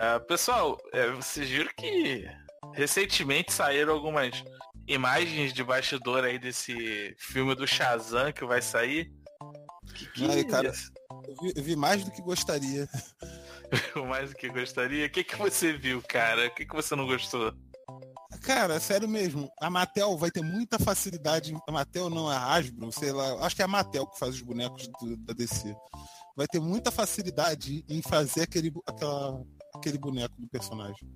É, pessoal, é, vocês viram que recentemente saíram algumas imagens de bastidor aí desse filme do Shazam que vai sair? Que, que Ai, cara, eu vi, eu vi, mais do que gostaria. mais do que gostaria? O que, que você viu, cara? O que, que você não gostou? Cara, sério mesmo, a Mattel vai ter muita facilidade. A Mattel não, a Hasbro, sei lá, acho que é a Mattel que faz os bonecos do, da DC. Vai ter muita facilidade em fazer aquele, aquela, aquele boneco do personagem.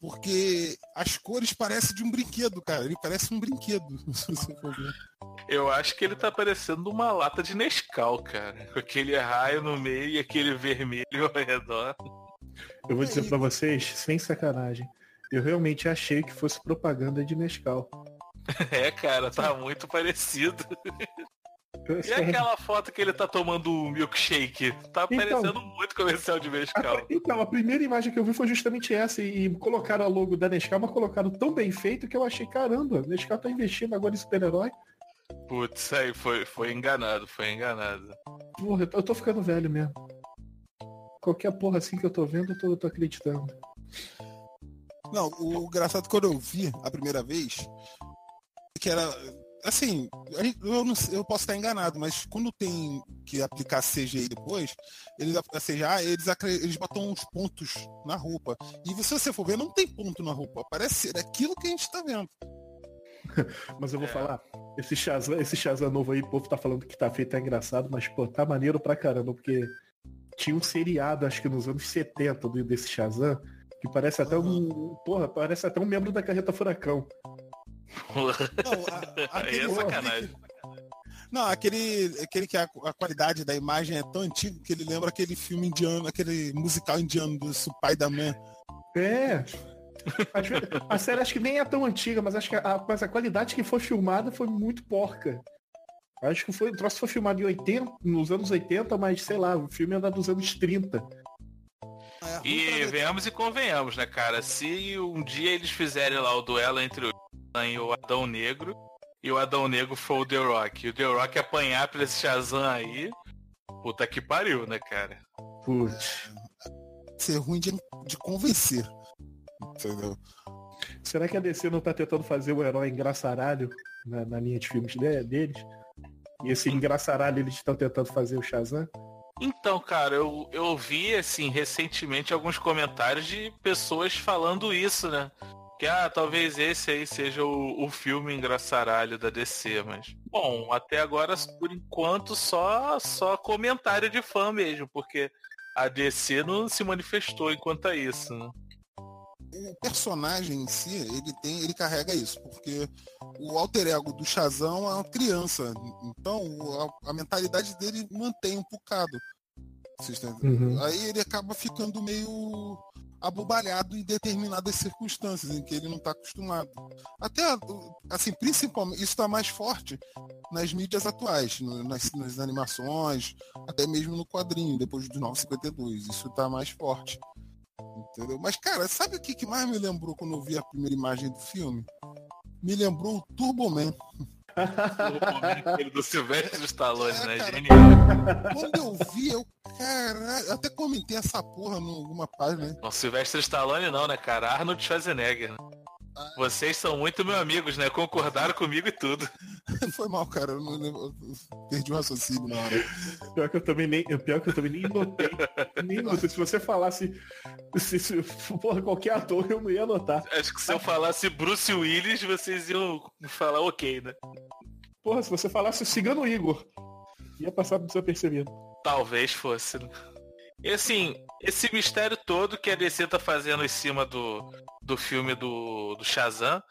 Porque as cores parecem de um brinquedo, cara. Ele parece um brinquedo, se você for ver. Eu acho que ele tá parecendo uma lata de Nescau, cara. Com aquele raio no meio e aquele vermelho ao redor. Eu vou dizer para vocês, sem sacanagem, eu realmente achei que fosse propaganda de Nescau. É, cara, tá muito parecido. E aquela foto que ele tá tomando um milkshake? Tá então, parecendo muito comercial de Nescau. A, então, a primeira imagem que eu vi foi justamente essa. E, e colocaram a logo da Nescau, mas colocaram tão bem feito que eu achei, caramba, Nescau tá investindo agora em super-herói. Putz, aí foi, foi enganado, foi enganado. Porra, eu tô ficando velho mesmo. Qualquer porra assim que eu tô vendo, eu tô, eu tô acreditando. Não, o engraçado quando eu vi a primeira vez, que era assim, eu, não, eu posso estar enganado, mas quando tem que aplicar CGI depois, eles, a CGI, eles, eles botam uns pontos na roupa. E se você for ver, não tem ponto na roupa. Parece ser aquilo que a gente está vendo. mas eu vou é. falar, esse Shazam, esse Shazam novo aí, o povo tá falando que tá feito, tá engraçado, mas pô, tá maneiro pra caramba, porque tinha um seriado, acho que nos anos 70 desse Shazam, que parece até um. Porra, parece até um membro da carreta furacão. Não, a, aquele, é sacanagem. Não, aquele, aquele que a, a, qualidade da imagem é tão antigo que ele lembra aquele filme indiano, aquele musical indiano do Pai da Man. É. A, a, série acho que nem é tão antiga, mas acho que a, mas a qualidade que foi filmada foi muito porca. Acho que foi, o troço foi filmado em 80, nos anos 80, mas sei lá, o filme é dos anos 30. É, e venhamos e convenhamos, né, cara? Se um dia eles fizerem lá o duelo entre o e o Adão Negro. E o Adão Negro foi o The Rock. E o The Rock apanhar pra esse Shazam aí. Puta que pariu, né, cara? Putz. Ser ruim de, de convencer. Entendeu? Será que a DC não tá tentando fazer o herói engraçaralho na, na linha de filmes de, deles? E esse engraçaralho eles estão tentando fazer o Shazam? Então, cara, eu, eu vi, assim, recentemente alguns comentários de pessoas falando isso, né? que ah, talvez esse aí seja o, o filme engraçaralho da DC, mas bom, até agora por enquanto só só comentário de fã mesmo, porque a DC não se manifestou enquanto a isso, né? O personagem em si, ele tem, ele carrega isso, porque o alter ego do Shazam é uma criança, então a, a mentalidade dele mantém um bocado. Uhum. Aí ele acaba ficando meio abobalhado em determinadas circunstâncias em que ele não está acostumado. Até, assim, principalmente, isso está mais forte nas mídias atuais, nas, nas, animações, até mesmo no quadrinho, depois do 952. Isso está mais forte. Entendeu? Mas, cara, sabe o que, que mais me lembrou quando eu vi a primeira imagem do filme? Me lembrou o Turbo Man. o do Silvestre Stallone, né? Genial. Quando eu vi, eu, caralho, até comentei essa porra em alguma página. Não, Silvestre Stallone não, né, cara? Arnold Schwarzenegger. Né? Vocês são muito meus amigos, né? Concordaram comigo e tudo. Foi mal, cara. Eu, não, eu perdi o raciocínio na hora. Pior que eu também nem, pior que eu também nem notei. nem notei. Se você falasse se, se porra, qualquer ator, eu não ia notar. Acho que se eu falasse Bruce Willis, vocês iam falar ok, né? Porra, se você falasse o Cigano Igor, ia passar desapercebido. Talvez fosse. Né? E assim, esse mistério todo que a DC tá fazendo em cima do, do filme do, do Shazam,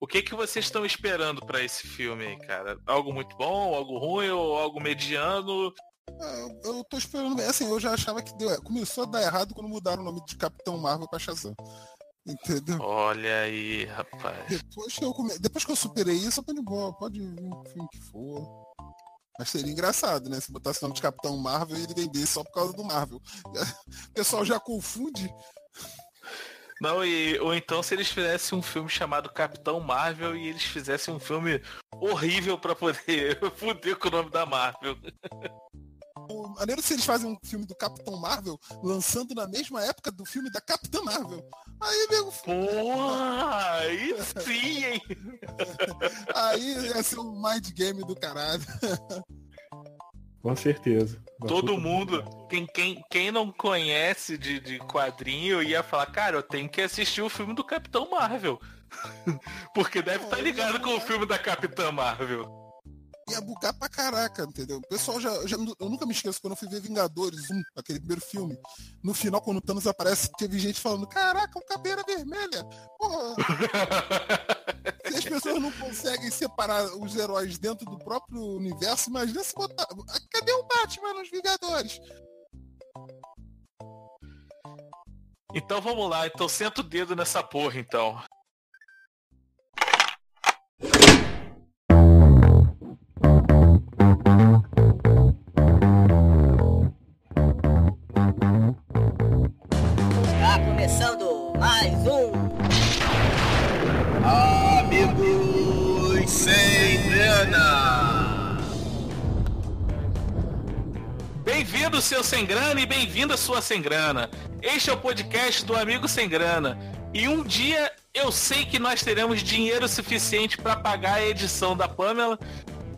o que que vocês estão esperando para esse filme aí, cara? Algo muito bom, algo ruim ou algo mediano? É, eu tô esperando. Assim, eu já achava que deu, começou a dar errado quando mudaram o nome de Capitão Marvel pra Shazam. Entendeu? Olha aí, rapaz. Depois que eu, come... Depois que eu superei isso, eu boa, pode vir o filme que for. Mas seria engraçado, né? Se botasse o nome de Capitão Marvel e ele vendesse só por causa do Marvel. O pessoal já confunde. Não, e, ou então se eles fizessem um filme chamado Capitão Marvel e eles fizessem um filme horrível para poder fuder com o nome da Marvel. maneiro se eles fazem um filme do Capitão Marvel lançando na mesma época do filme da Capitã Marvel. Aí, nego. Porra! Aí sim, hein? Aí ia ser um mind game do caralho. Com certeza. Todo mundo, quem, quem, quem não conhece de, de quadrinho ia falar, cara, eu tenho que assistir o filme do Capitão Marvel. Porque deve estar tá ligado com o filme da Capitã Marvel ia bugar pra caraca, entendeu? O pessoal já, já, Eu nunca me esqueço quando eu fui ver Vingadores 1, aquele primeiro filme. No final, quando o Thanos aparece, teve gente falando, caraca, um caveira vermelha. Porra. se as pessoas não conseguem separar os heróis dentro do próprio universo, imagina se botar. Cadê o Batman nos Vingadores? Então vamos lá, então senta o dedo nessa porra então. Bem-vindo, seu sem grana, e bem-vinda, sua sem grana. Este é o podcast do Amigo Sem Grana. E um dia eu sei que nós teremos dinheiro suficiente para pagar a edição da Pamela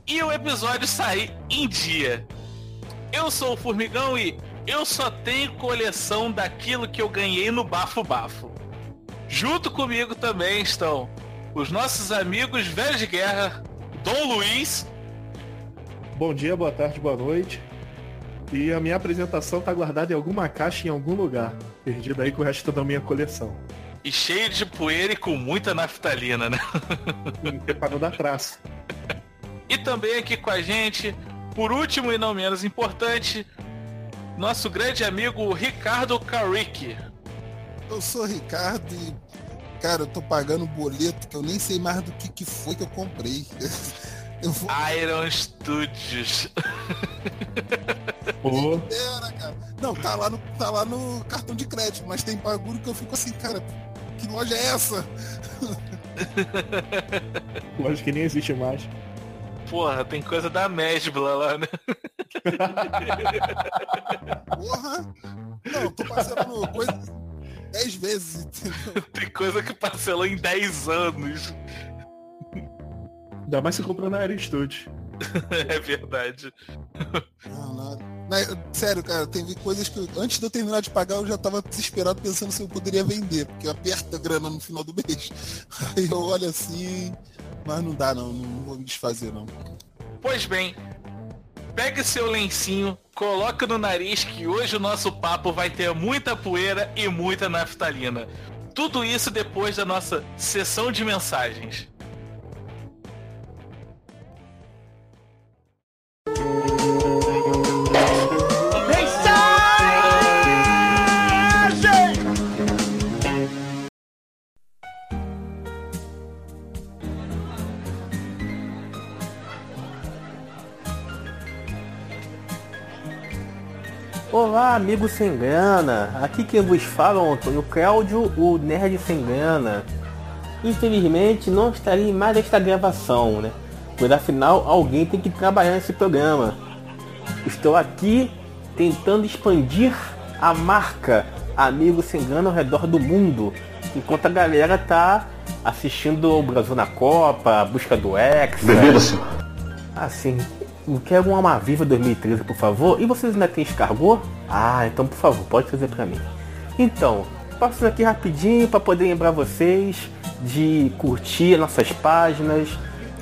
e o episódio sair em dia. Eu sou o Formigão e eu só tenho coleção daquilo que eu ganhei no Bafo Bafo. Junto comigo também estão os nossos amigos velhos de guerra, Dom Luiz. Bom dia, boa tarde, boa noite. E a minha apresentação tá guardada em alguma caixa em algum lugar. Perdida aí com o resto da minha coleção. E cheio de poeira e com muita naftalina, né? Para não dar traço. E também aqui com a gente, por último e não menos importante, nosso grande amigo Ricardo Carrick. Eu sou Ricardo e, cara, eu tô pagando boleto que eu nem sei mais do que, que foi que eu comprei. Eu vou... Iron Studios. Pô. Era, cara. Não, tá lá, no, tá lá no cartão de crédito, mas tem bagulho que eu fico assim, cara, que loja é essa? Loja que nem existe mais. Porra, tem coisa da Mesbla lá, né? Porra! Não, tô passando coisa 10 vezes, entendeu? Tem coisa que parcelou em 10 anos. Ainda mais se comprou na Aristote. é verdade. Não, não. Sério, cara, tem coisas que antes de eu terminar de pagar eu já tava desesperado pensando se eu poderia vender, porque aperta a grana no final do mês. Aí eu olho assim, mas não dá não, não vou me desfazer não. Pois bem, pegue seu lencinho, coloque no nariz que hoje o nosso papo vai ter muita poeira e muita naftalina. Tudo isso depois da nossa sessão de mensagens. Olá, amigo sem grana. Aqui quem vos fala é o Antônio Cláudio, o Nerd sem grana. Infelizmente não estarei mais nesta gravação, né? Pois afinal alguém tem que trabalhar nesse programa. Estou aqui tentando expandir a marca Amigo Sem Grana ao redor do mundo, enquanto a galera tá assistindo o Brasil na Copa, a busca do X. Bebida, senhor. Assim, Quero uma Alma Viva 2013, por favor. E vocês ainda têm escargot? Ah, então por favor, pode fazer para mim. Então, passo aqui rapidinho para poder lembrar vocês de curtir nossas páginas,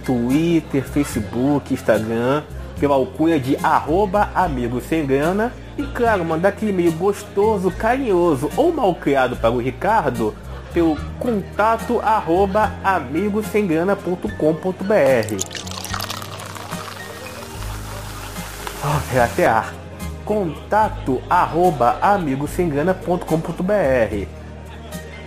Twitter, Facebook, Instagram, pela alcunha de arroba amigo sem grana. E claro, mandar aquele e-mail gostoso, carinhoso ou mal criado para o Ricardo pelo contato arroba amigosemgrana.com.br. oh, até ar. Contato arroba amigosengana.com.br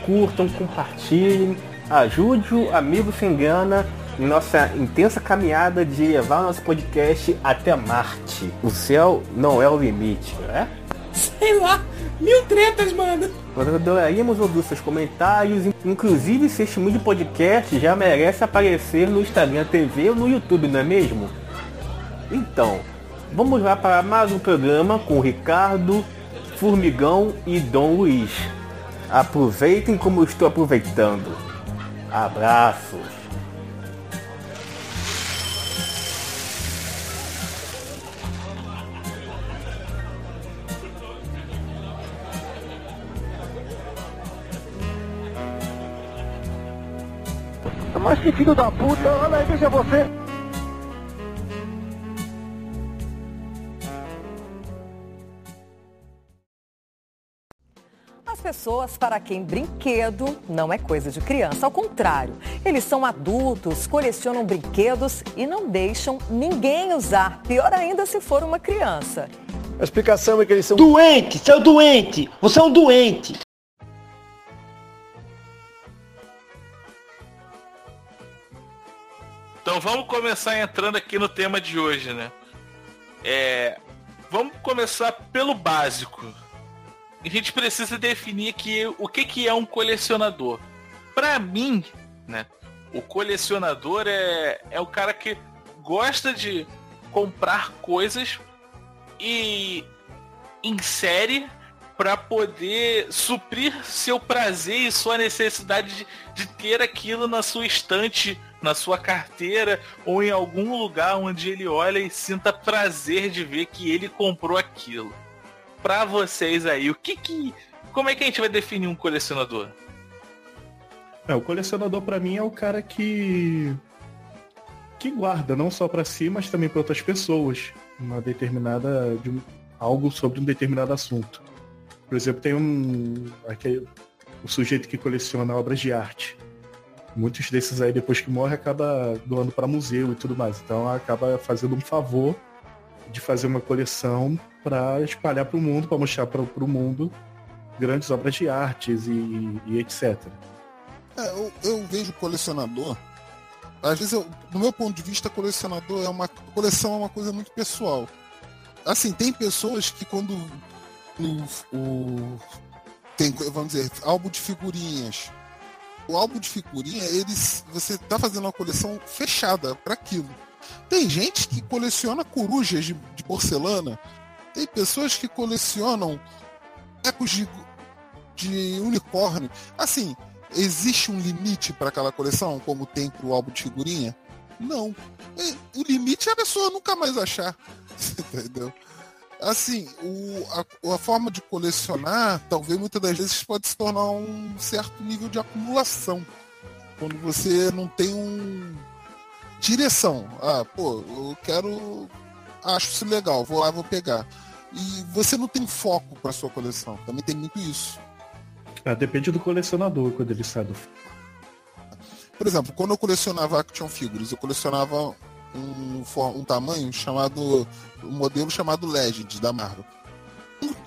Curtam, compartilhem, ajude o Amigo Sem Grana em nossa intensa caminhada de levar nosso podcast até Marte. O céu não é o limite, né? sei lá, mil tretas, mano. Nós adoraríamos ouvir seus comentários, inclusive se este de podcast já merece aparecer no Instagram TV ou no YouTube, não é mesmo? Então, vamos lá para mais um programa com Ricardo, Formigão e Dom Luiz. Aproveitem como estou aproveitando. Abraços. Mas que filho da puta, olha aí, veja você. Pessoas para quem brinquedo não é coisa de criança, ao contrário, eles são adultos, colecionam brinquedos e não deixam ninguém usar, pior ainda se for uma criança. A explicação é que eles são doentes, seu doente, você é um doente. Então vamos começar entrando aqui no tema de hoje, né? É, vamos começar pelo básico. A gente precisa definir aqui o que, que é um colecionador. Para mim, né? O colecionador é, é o cara que gosta de comprar coisas e insere para poder suprir seu prazer e sua necessidade de, de ter aquilo na sua estante na sua carteira ou em algum lugar onde ele olha e sinta prazer de ver que ele comprou aquilo. Para vocês aí, o que que como é que a gente vai definir um colecionador? É, o colecionador para mim é o cara que que guarda não só para si, mas também para outras pessoas uma determinada de um, algo sobre um determinado assunto. Por exemplo, tem um aquele, o sujeito que coleciona obras de arte muitos desses aí, depois que morre, acaba doando para museu e tudo mais. Então acaba fazendo um favor de fazer uma coleção para espalhar para o mundo, para mostrar para o mundo grandes obras de artes e, e etc. É, eu, eu, vejo colecionador. Às vezes, eu, do meu ponto de vista, colecionador é uma coleção é uma coisa muito pessoal. Assim, tem pessoas que quando o, o tem, vamos dizer, álbum de figurinhas o álbum de figurinha, eles, você tá fazendo uma coleção fechada para aquilo. Tem gente que coleciona corujas de, de, porcelana, tem pessoas que colecionam ecos de, de unicórnio. Assim, existe um limite para aquela coleção, como tem para o álbum de figurinha? Não. O limite é a pessoa nunca mais achar. Entendeu? assim, o, a, a, forma de colecionar, talvez muitas das vezes pode se tornar um certo nível de acumulação. Quando você não tem um direção. Ah, pô, eu quero. Acho isso legal, vou lá, vou pegar. E você não tem foco para sua coleção. Também tem muito isso. Ah, depende do colecionador quando ele sai do Por exemplo, quando eu colecionava action figures, eu colecionava um, um tamanho chamado. um modelo chamado Legend da Marvel.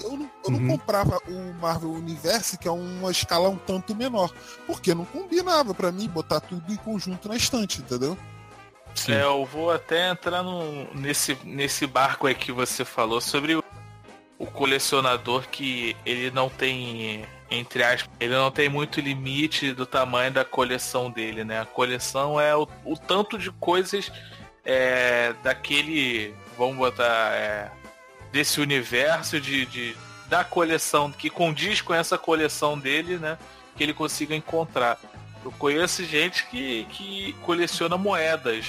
Eu não, eu não uhum. comprava o Marvel Universe, que é uma escala um tanto menor, porque não combinava para mim botar tudo em conjunto na estante, entendeu? Sim. É, eu vou até entrar no, nesse, nesse barco aí que você falou sobre o, o colecionador que ele não tem entre aspas, ele não tem muito limite do tamanho da coleção dele, né? A coleção é o, o tanto de coisas é, daquele, vamos botar, é, desse universo de, de, da coleção, que condiz com essa coleção dele, né? Que ele consiga encontrar. Eu conheço gente que, que coleciona moedas,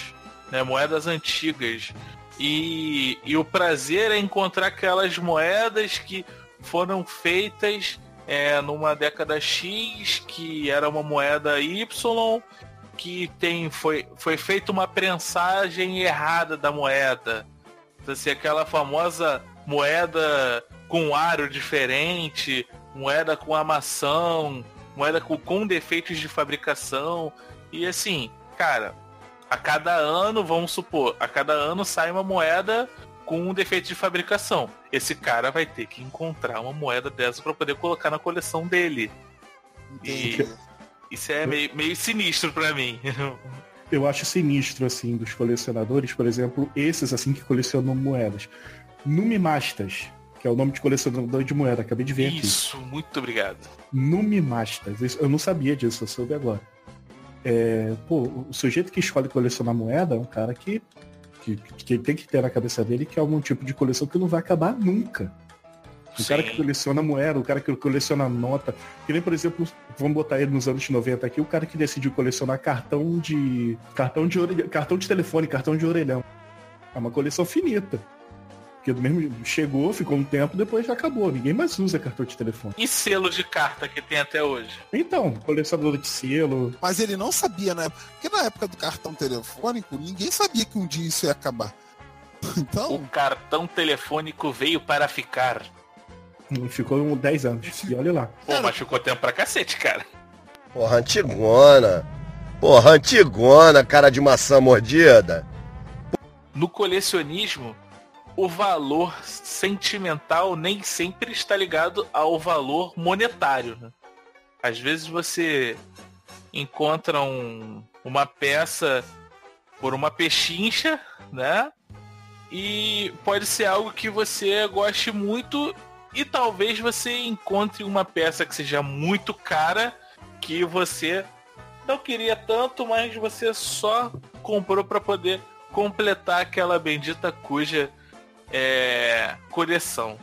né? Moedas antigas. E, e o prazer é encontrar aquelas moedas que foram feitas é, numa década X, que era uma moeda Y, que tem foi, foi feita uma prensagem errada da moeda. Então, assim, aquela famosa moeda com aro diferente, moeda com amação, moeda com, com defeitos de fabricação. E assim, cara, a cada ano, vamos supor, a cada ano sai uma moeda com um defeito de fabricação. Esse cara vai ter que encontrar uma moeda dessa para poder colocar na coleção dele. E isso é meio, meio sinistro para mim. Eu acho sinistro, assim, dos colecionadores, por exemplo, esses, assim, que colecionam moedas. Numimastas, que é o nome de colecionador de moeda. Acabei de ver Isso, aqui. muito obrigado. Numimastas. Isso- Eu não sabia disso, eu soube agora. É, pô, o sujeito que escolhe colecionar moeda é um cara que, que, que tem que ter na cabeça dele que é algum tipo de coleção que não vai acabar nunca. O cara que Sim. coleciona moeda, o cara que coleciona nota. Que nem, por exemplo, vamos botar ele nos anos 90 aqui, o cara que decidiu colecionar cartão de. cartão de orelhão, cartão de telefone, cartão de orelhão. É uma coleção finita. Porque do mesmo chegou, ficou um tempo, depois já acabou. Ninguém mais usa cartão de telefone. E selo de carta que tem até hoje? Então, colecionador de selo. Mas ele não sabia na época. Porque na época do cartão telefônico, ninguém sabia que um dia isso ia acabar. Então, O cartão telefônico veio para ficar. Ficou uns 10 anos. E olha lá. Pô, mas ficou tempo pra cacete, cara. Porra, antigona. Porra, antigona, cara de maçã mordida. No colecionismo, o valor sentimental nem sempre está ligado ao valor monetário. né? Às vezes você encontra um- uma peça por uma pechincha, né? E pode ser algo que você goste muito e talvez você encontre uma peça que seja muito cara que você não queria tanto, mas você só comprou para poder completar aquela bendita cuja é, coleção.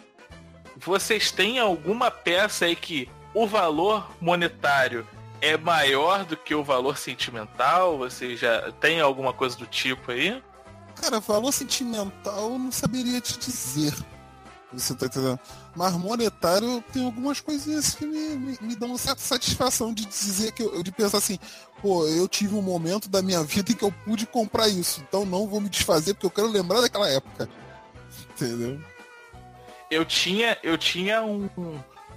Vocês têm alguma peça aí que o valor monetário é maior do que o valor sentimental? Você já tem alguma coisa do tipo aí? cara, valor sentimental eu não saberia te dizer. Você tá entendendo? Mas monetário tem algumas coisinhas que me, me, me dão uma certa satisfação de dizer que eu, de pensar assim, pô, eu tive um momento da minha vida em que eu pude comprar isso, então não vou me desfazer porque eu quero lembrar daquela época. Entendeu? Eu tinha, eu tinha um-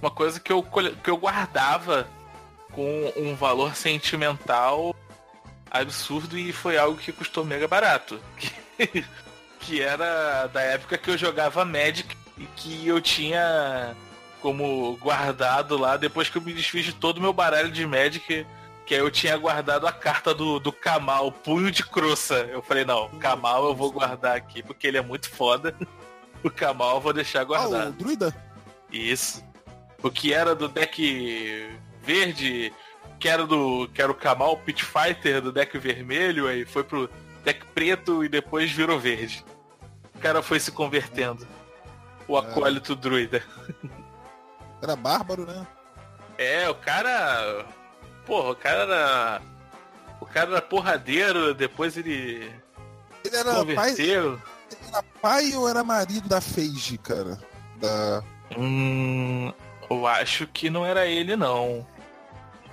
uma coisa que eu, que eu guardava com um valor sentimental absurdo e foi algo que custou mega barato. Que, que era da época que eu jogava Magic e que eu tinha como guardado lá depois que eu me desfiz de todo o meu baralho de Magic. Que aí eu tinha guardado a carta do, do Kamal, punho de croça. Eu falei, não, Kamal eu vou guardar aqui porque ele é muito foda. O Kamal eu vou deixar Ah, guardado. o druida? Isso. O que era do deck verde, que era do. que era o Kamal Pit Fighter do deck vermelho, aí foi pro deck preto e depois virou verde. O cara foi se convertendo. O acólito druida. Era bárbaro, né? É, o cara. Porra, o cara era. O cara era porradeiro, depois ele Ele era converteu. ele era pai ou era marido da Feige, cara? Da... Hum, eu acho que não era ele não.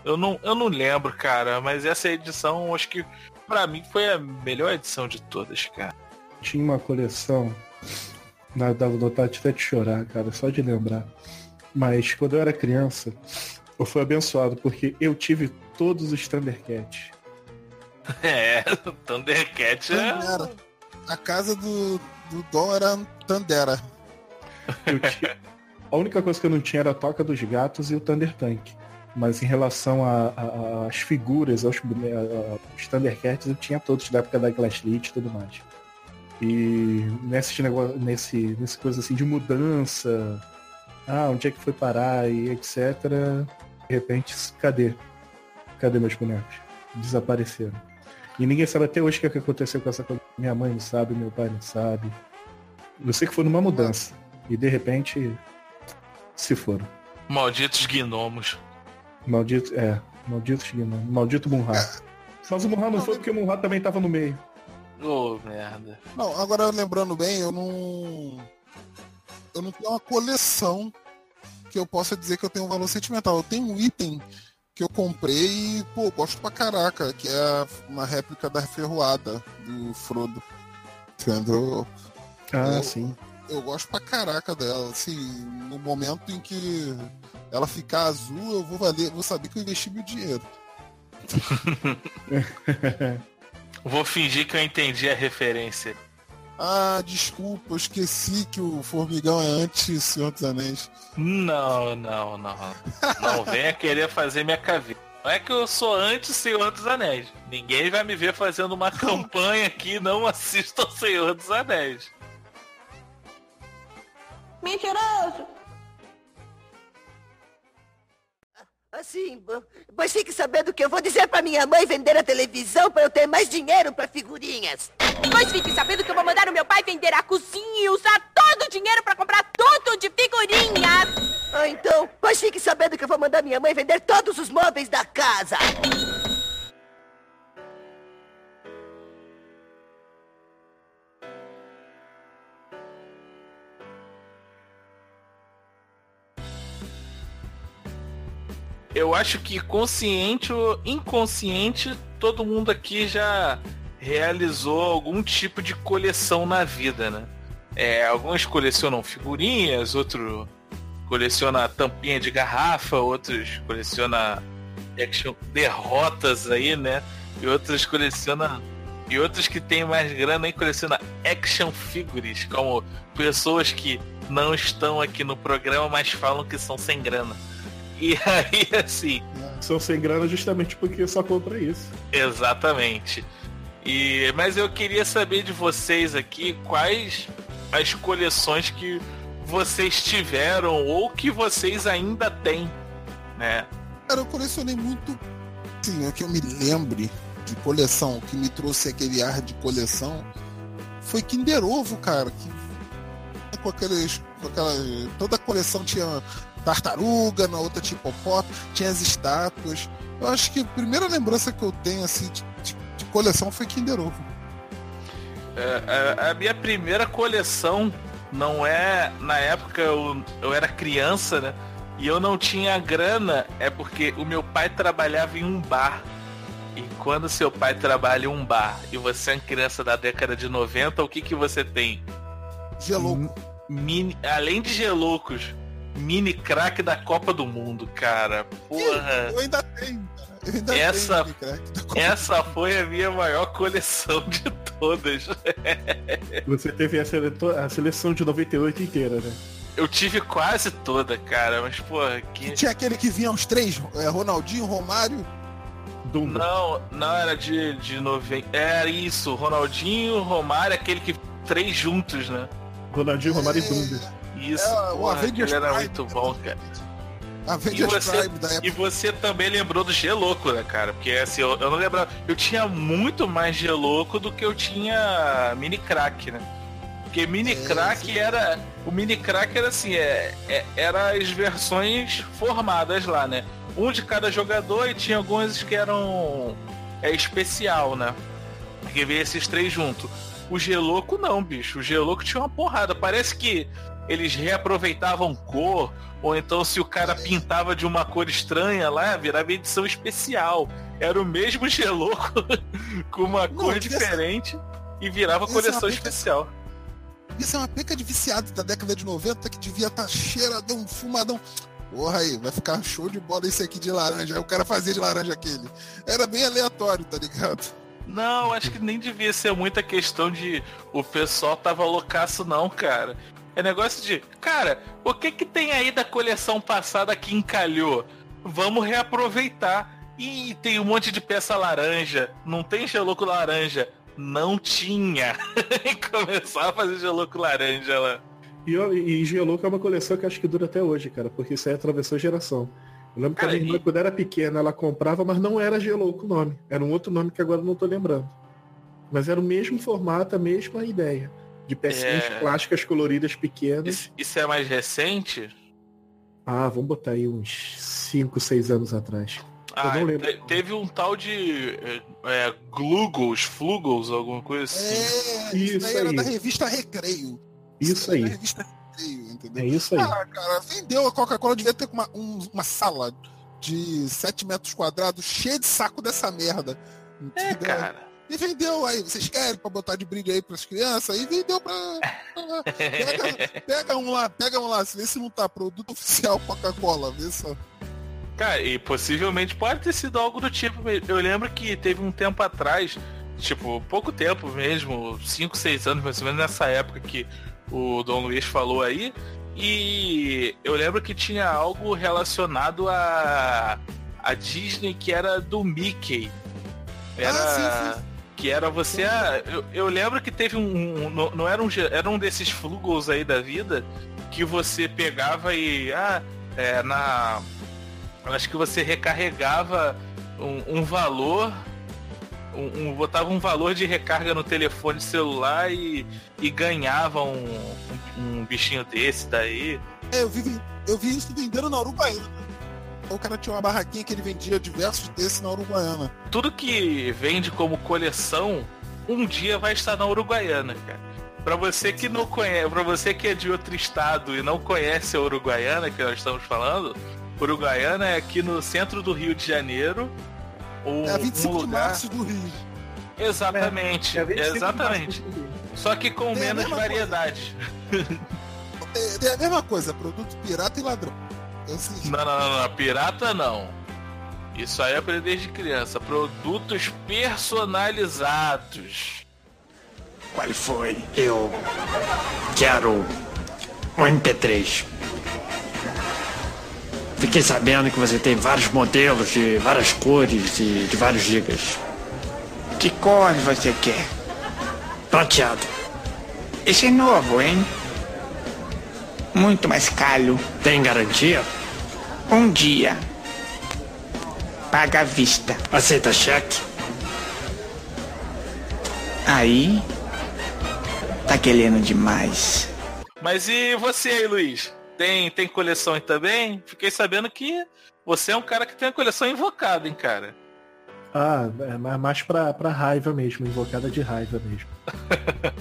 Eu não, eu não lembro, cara, mas essa edição acho que pra mim foi a melhor edição de todas, cara. Tinha uma coleção. Dá dá vontade até de chorar, cara, só de lembrar. Mas quando eu era criança, eu fui abençoado, porque eu tive todos os Thundercats. É, o Thundercat é... A casa do, do Dom era Tandera. Tinha- A única coisa que eu não tinha era a Toca dos Gatos e o Thunder Tank. Mas em relação às figuras, aos bone- a- a- os Thundercats, eu tinha todos da época da Glasslit e tudo mais. E nesse negócio, nesse, nesse coisa assim de mudança, ah, onde é que foi parar e etc. De repente, cadê? Cadê meus bonecos? Desapareceram. E ninguém sabe até hoje o que, é que aconteceu com essa coisa. Minha mãe não sabe, meu pai não sabe. Eu sei que foi numa mudança. E de repente se foram. Malditos gnomos. Maldito. É, maldito Shigema. Maldito Munra. Mas o Munra não foi porque o Munra também tava no meio. Ô, merda. Não, agora lembrando bem, eu não. Eu não tenho uma coleção que eu possa dizer que eu tenho um valor sentimental. Eu tenho um item que eu comprei e, pô, gosto pra caraca, que é uma réplica da ferroada do Frodo. Entendeu? Ah, Eu- sim. Eu gosto pra caraca dela. Assim, no momento em que ela ficar azul, eu vou valer, vou saber que eu investi meu dinheiro. Vou fingir que eu entendi a referência. Ah, desculpa, eu esqueci que o Formigão é antes Senhor dos Anéis. Não, não, não. Não venha querer fazer minha caveira. Não é que eu sou anti-Senhor dos Anéis. Ninguém vai me ver fazendo uma campanha aqui, não assista ao Senhor dos Anéis. Mentiroso! Assim, pois fique sabendo que eu vou dizer pra minha mãe vender a televisão pra eu ter mais dinheiro pra figurinhas. Pois fique sabendo que eu vou mandar o meu pai vender a cozinha e usar todo o dinheiro pra comprar tudo de figurinhas. Ah, então, pois fique sabendo que eu vou mandar minha mãe vender todos os móveis da casa. Eu acho que consciente ou inconsciente, todo mundo aqui já realizou algum tipo de coleção na vida, né? É, alguns colecionam figurinhas, outros coleciona tampinha de garrafa, outros coleciona action derrotas aí, né? E outros coleciona e outros que tem mais grana aí coleciona action figures, como pessoas que não estão aqui no programa, mas falam que são sem grana. E aí, assim. São sem grana justamente porque só compra isso. Exatamente. E, mas eu queria saber de vocês aqui quais as coleções que vocês tiveram ou que vocês ainda têm, né? Cara, eu colecionei muito. Sim, é que eu me lembre de coleção, que me trouxe aquele ar de coleção, foi Kinder Ovo, cara. Que com aqueles. Com aquela, toda a coleção tinha tartaruga, na outra tinha hipopótamo, tinha as estátuas. Eu acho que a primeira lembrança que eu tenho assim de, de, de coleção foi Kinder Ovo. É, a, a, minha primeira coleção não é. Na época eu, eu era criança, né? E eu não tinha grana, é porque o meu pai trabalhava em um bar. E quando seu pai trabalha em um bar e você é uma criança da década de 90, o que, que você tem? Gelouco. Mini, além de geloucos, mini crack da Copa do Mundo, cara. Porra. Eu ainda tenho, cara. Eu ainda essa, tenho essa foi a minha maior coleção de todas. Você teve a, seletor, a seleção de 98 inteira, né? Eu tive quase toda, cara, mas porra, que. Tinha aquele que vinha os três, é, Ronaldinho, Romário. Dumba. Não, não era de, de 90. Era isso, Ronaldinho, Romário, aquele que três juntos, né? Ronaldinho, Romário é... e Dumba. Isso, é, porra, ele era muito bom, cara. E você, e você, também lembrou do Geloco, né, cara? Porque assim, eu, eu não lembrava. Eu tinha muito mais Geloco do que eu tinha Mini Crack, né? Porque Mini é, Crack sim. era. O Mini Crack era assim, é, é, era as versões formadas lá, né? Um de cada jogador e tinha alguns que eram é, especial, né? Que veio esses três juntos. O Geloco não, bicho. O Geloco tinha uma porrada. Parece que eles reaproveitavam cor, ou então se o cara pintava de uma cor estranha lá, virava edição especial. Era o mesmo geloco com uma Não, cor diferente essa... e virava coleção é especial. Isso é uma peca de viciado da década de 90 que devia estar tá cheiradão, fumadão. Porra aí, vai ficar show de bola esse aqui de laranja. Aí o cara fazia de laranja aquele. Era bem aleatório, tá ligado? Não, acho que nem devia ser muita questão de o pessoal tava loucaço, não, cara. É negócio de, cara, o que que tem aí da coleção passada que encalhou? Vamos reaproveitar. E tem um monte de peça laranja. Não tem geloco laranja. Não tinha. começar a fazer geloco laranja lá. E, e Geloco é uma coleção que acho que dura até hoje, cara, porque isso aí atravessou geração. Eu lembro cara, que a minha irmã, e... quando era pequena, ela comprava, mas não era Geloco o nome. Era um outro nome que agora não tô lembrando. Mas era o mesmo formato, a mesma ideia de pecinhas é... plásticas coloridas pequenas. Isso, isso, é mais recente? Ah, vamos botar aí uns 5, 6 anos atrás. Ah, te, teve um tal de é, é, Glugos, Flugos, alguma coisa assim. É, isso, isso aí era da revista Recreio. Isso, aí. Entendeu? É isso aí. Ah, cara, vendeu a Coca-Cola, devia ter uma, um, uma sala de 7 metros quadrados cheia de saco dessa merda. É, entendeu? É, cara. E vendeu aí, vocês querem pra botar de brinde aí pras crianças? E vendeu pra. pega, pega, um lá, pega um lá, vê se não tá produto oficial Coca-Cola, vê só. Cara, e possivelmente pode ter sido algo do tipo. Eu lembro que teve um tempo atrás, tipo, pouco tempo mesmo, 5, 6 anos mais ou menos nessa época que o Dom Luiz falou aí. E eu lembro que tinha algo relacionado a, a Disney que era do Mickey. Era. Ah, sim, sim que era você. Ah, eu, eu, lembro que teve um. um não, não, era um. Era um desses flugos aí da vida. que você pegava e. Ah, é, na. Acho que você recarregava um, um valor. Um, um- botava um valor de recarga no telefone celular e, e ganhava um, um, um bichinho desse daí. É, eu vi, eu vi isso vendendo na Uruguaiana. O cara tinha uma barraquinha que ele vendia diversos desses na Uruguaiana. Tudo que vende como coleção, um dia vai estar na Uruguaiana, cara. Pra você que não conhece, para você que é de outro estado e não conhece a Uruguaiana que nós estamos falando, Uruguaiana é aqui no centro do Rio de Janeiro. Um, É a 25 um de lugar... março do Rio. Exatamente, É, é 25 de exatamente. março do Rio. Só que com Tem menos variedade. É, é a mesma coisa, produto pirata e ladrão. É o seguinte, Não, não, não, não, pirata não. Isso aí é pra desde criança. Produtos personalizados. Qual foi? Eu quero um MP3. Fiquei sabendo que você tem vários modelos de várias cores e de vários gigas. Que cor você quer? Prateado. Esse é novo, hein? Muito mais caro. Tem garantia? Um dia. Paga à vista. Aceita cheque? Aí. Tá querendo demais. Mas e você aí, Luiz? Tem, tem coleção aí também? Fiquei sabendo que você é um cara que tem a coleção invocada, hein, cara? Ah, é ma- mais pra, pra raiva mesmo, invocada de raiva mesmo.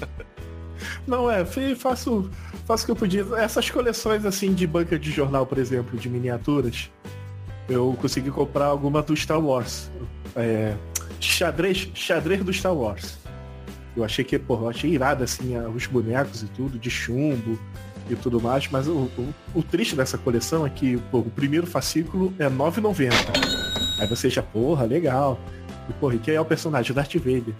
Não, é, faço, faço o que eu podia. Essas coleções assim de banca de jornal, por exemplo, de miniaturas, eu consegui comprar alguma do Star Wars. É, xadrez, xadrez do Star Wars. Eu achei que, porra, eu achei irado assim os bonecos e tudo, de chumbo e tudo mais, mas o, o, o triste dessa coleção é que pô, o primeiro fascículo é R$ 9,90. Aí você já, porra, legal. E porra, e quem é o personagem? Darth Vader.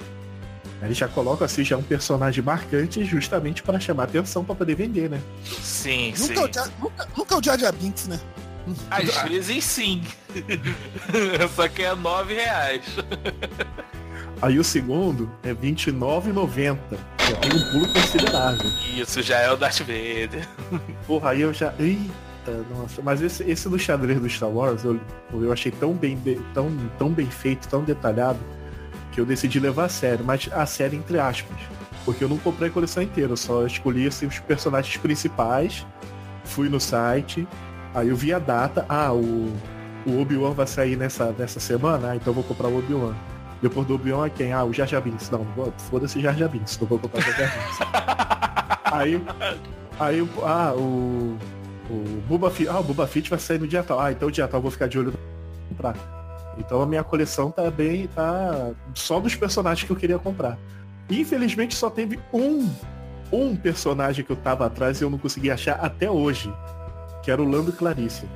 Aí já coloca assim, já um personagem marcante justamente para chamar atenção para poder vender, né? Sim, nunca, sim. é o Jar- nunca, nunca é o Jar Jar Binks, né? Às vezes sim. Só que é nove reais. Aí o segundo é R$29,90. Já tem um pulo considerável. Isso já é o Darth Vader. Porra, aí eu já. Eita, nossa. Mas esse, esse do xadrez do Star Wars, eu, eu achei tão bem, tão, tão bem feito, tão detalhado, que eu decidi levar a sério. Mas a série entre aspas. Porque eu não comprei a coleção inteira, eu só escolhi assim, os personagens principais, fui no site, aí eu vi a data, ah, o, o Obi-Wan vai sair nessa, nessa semana, ah, então eu vou comprar o Obi-Wan. Depois do Obi-Wan é quem? Ah, o Jar Jar Binks. Não, foda-se Jar Jar Binks, não vou comprar Jar Jar Binks. aí, aí, o- ah, o, o Boba Fett, ah, o Boba Fett vai sair no dia tal. Ah, então o dia tal eu vou ficar de olho comprar. Então a minha coleção tá bem, tá só dos personagens que eu queria comprar. Infelizmente só teve um, um personagem que eu tava atrás e eu não consegui achar até hoje, que era o Lando Clarice.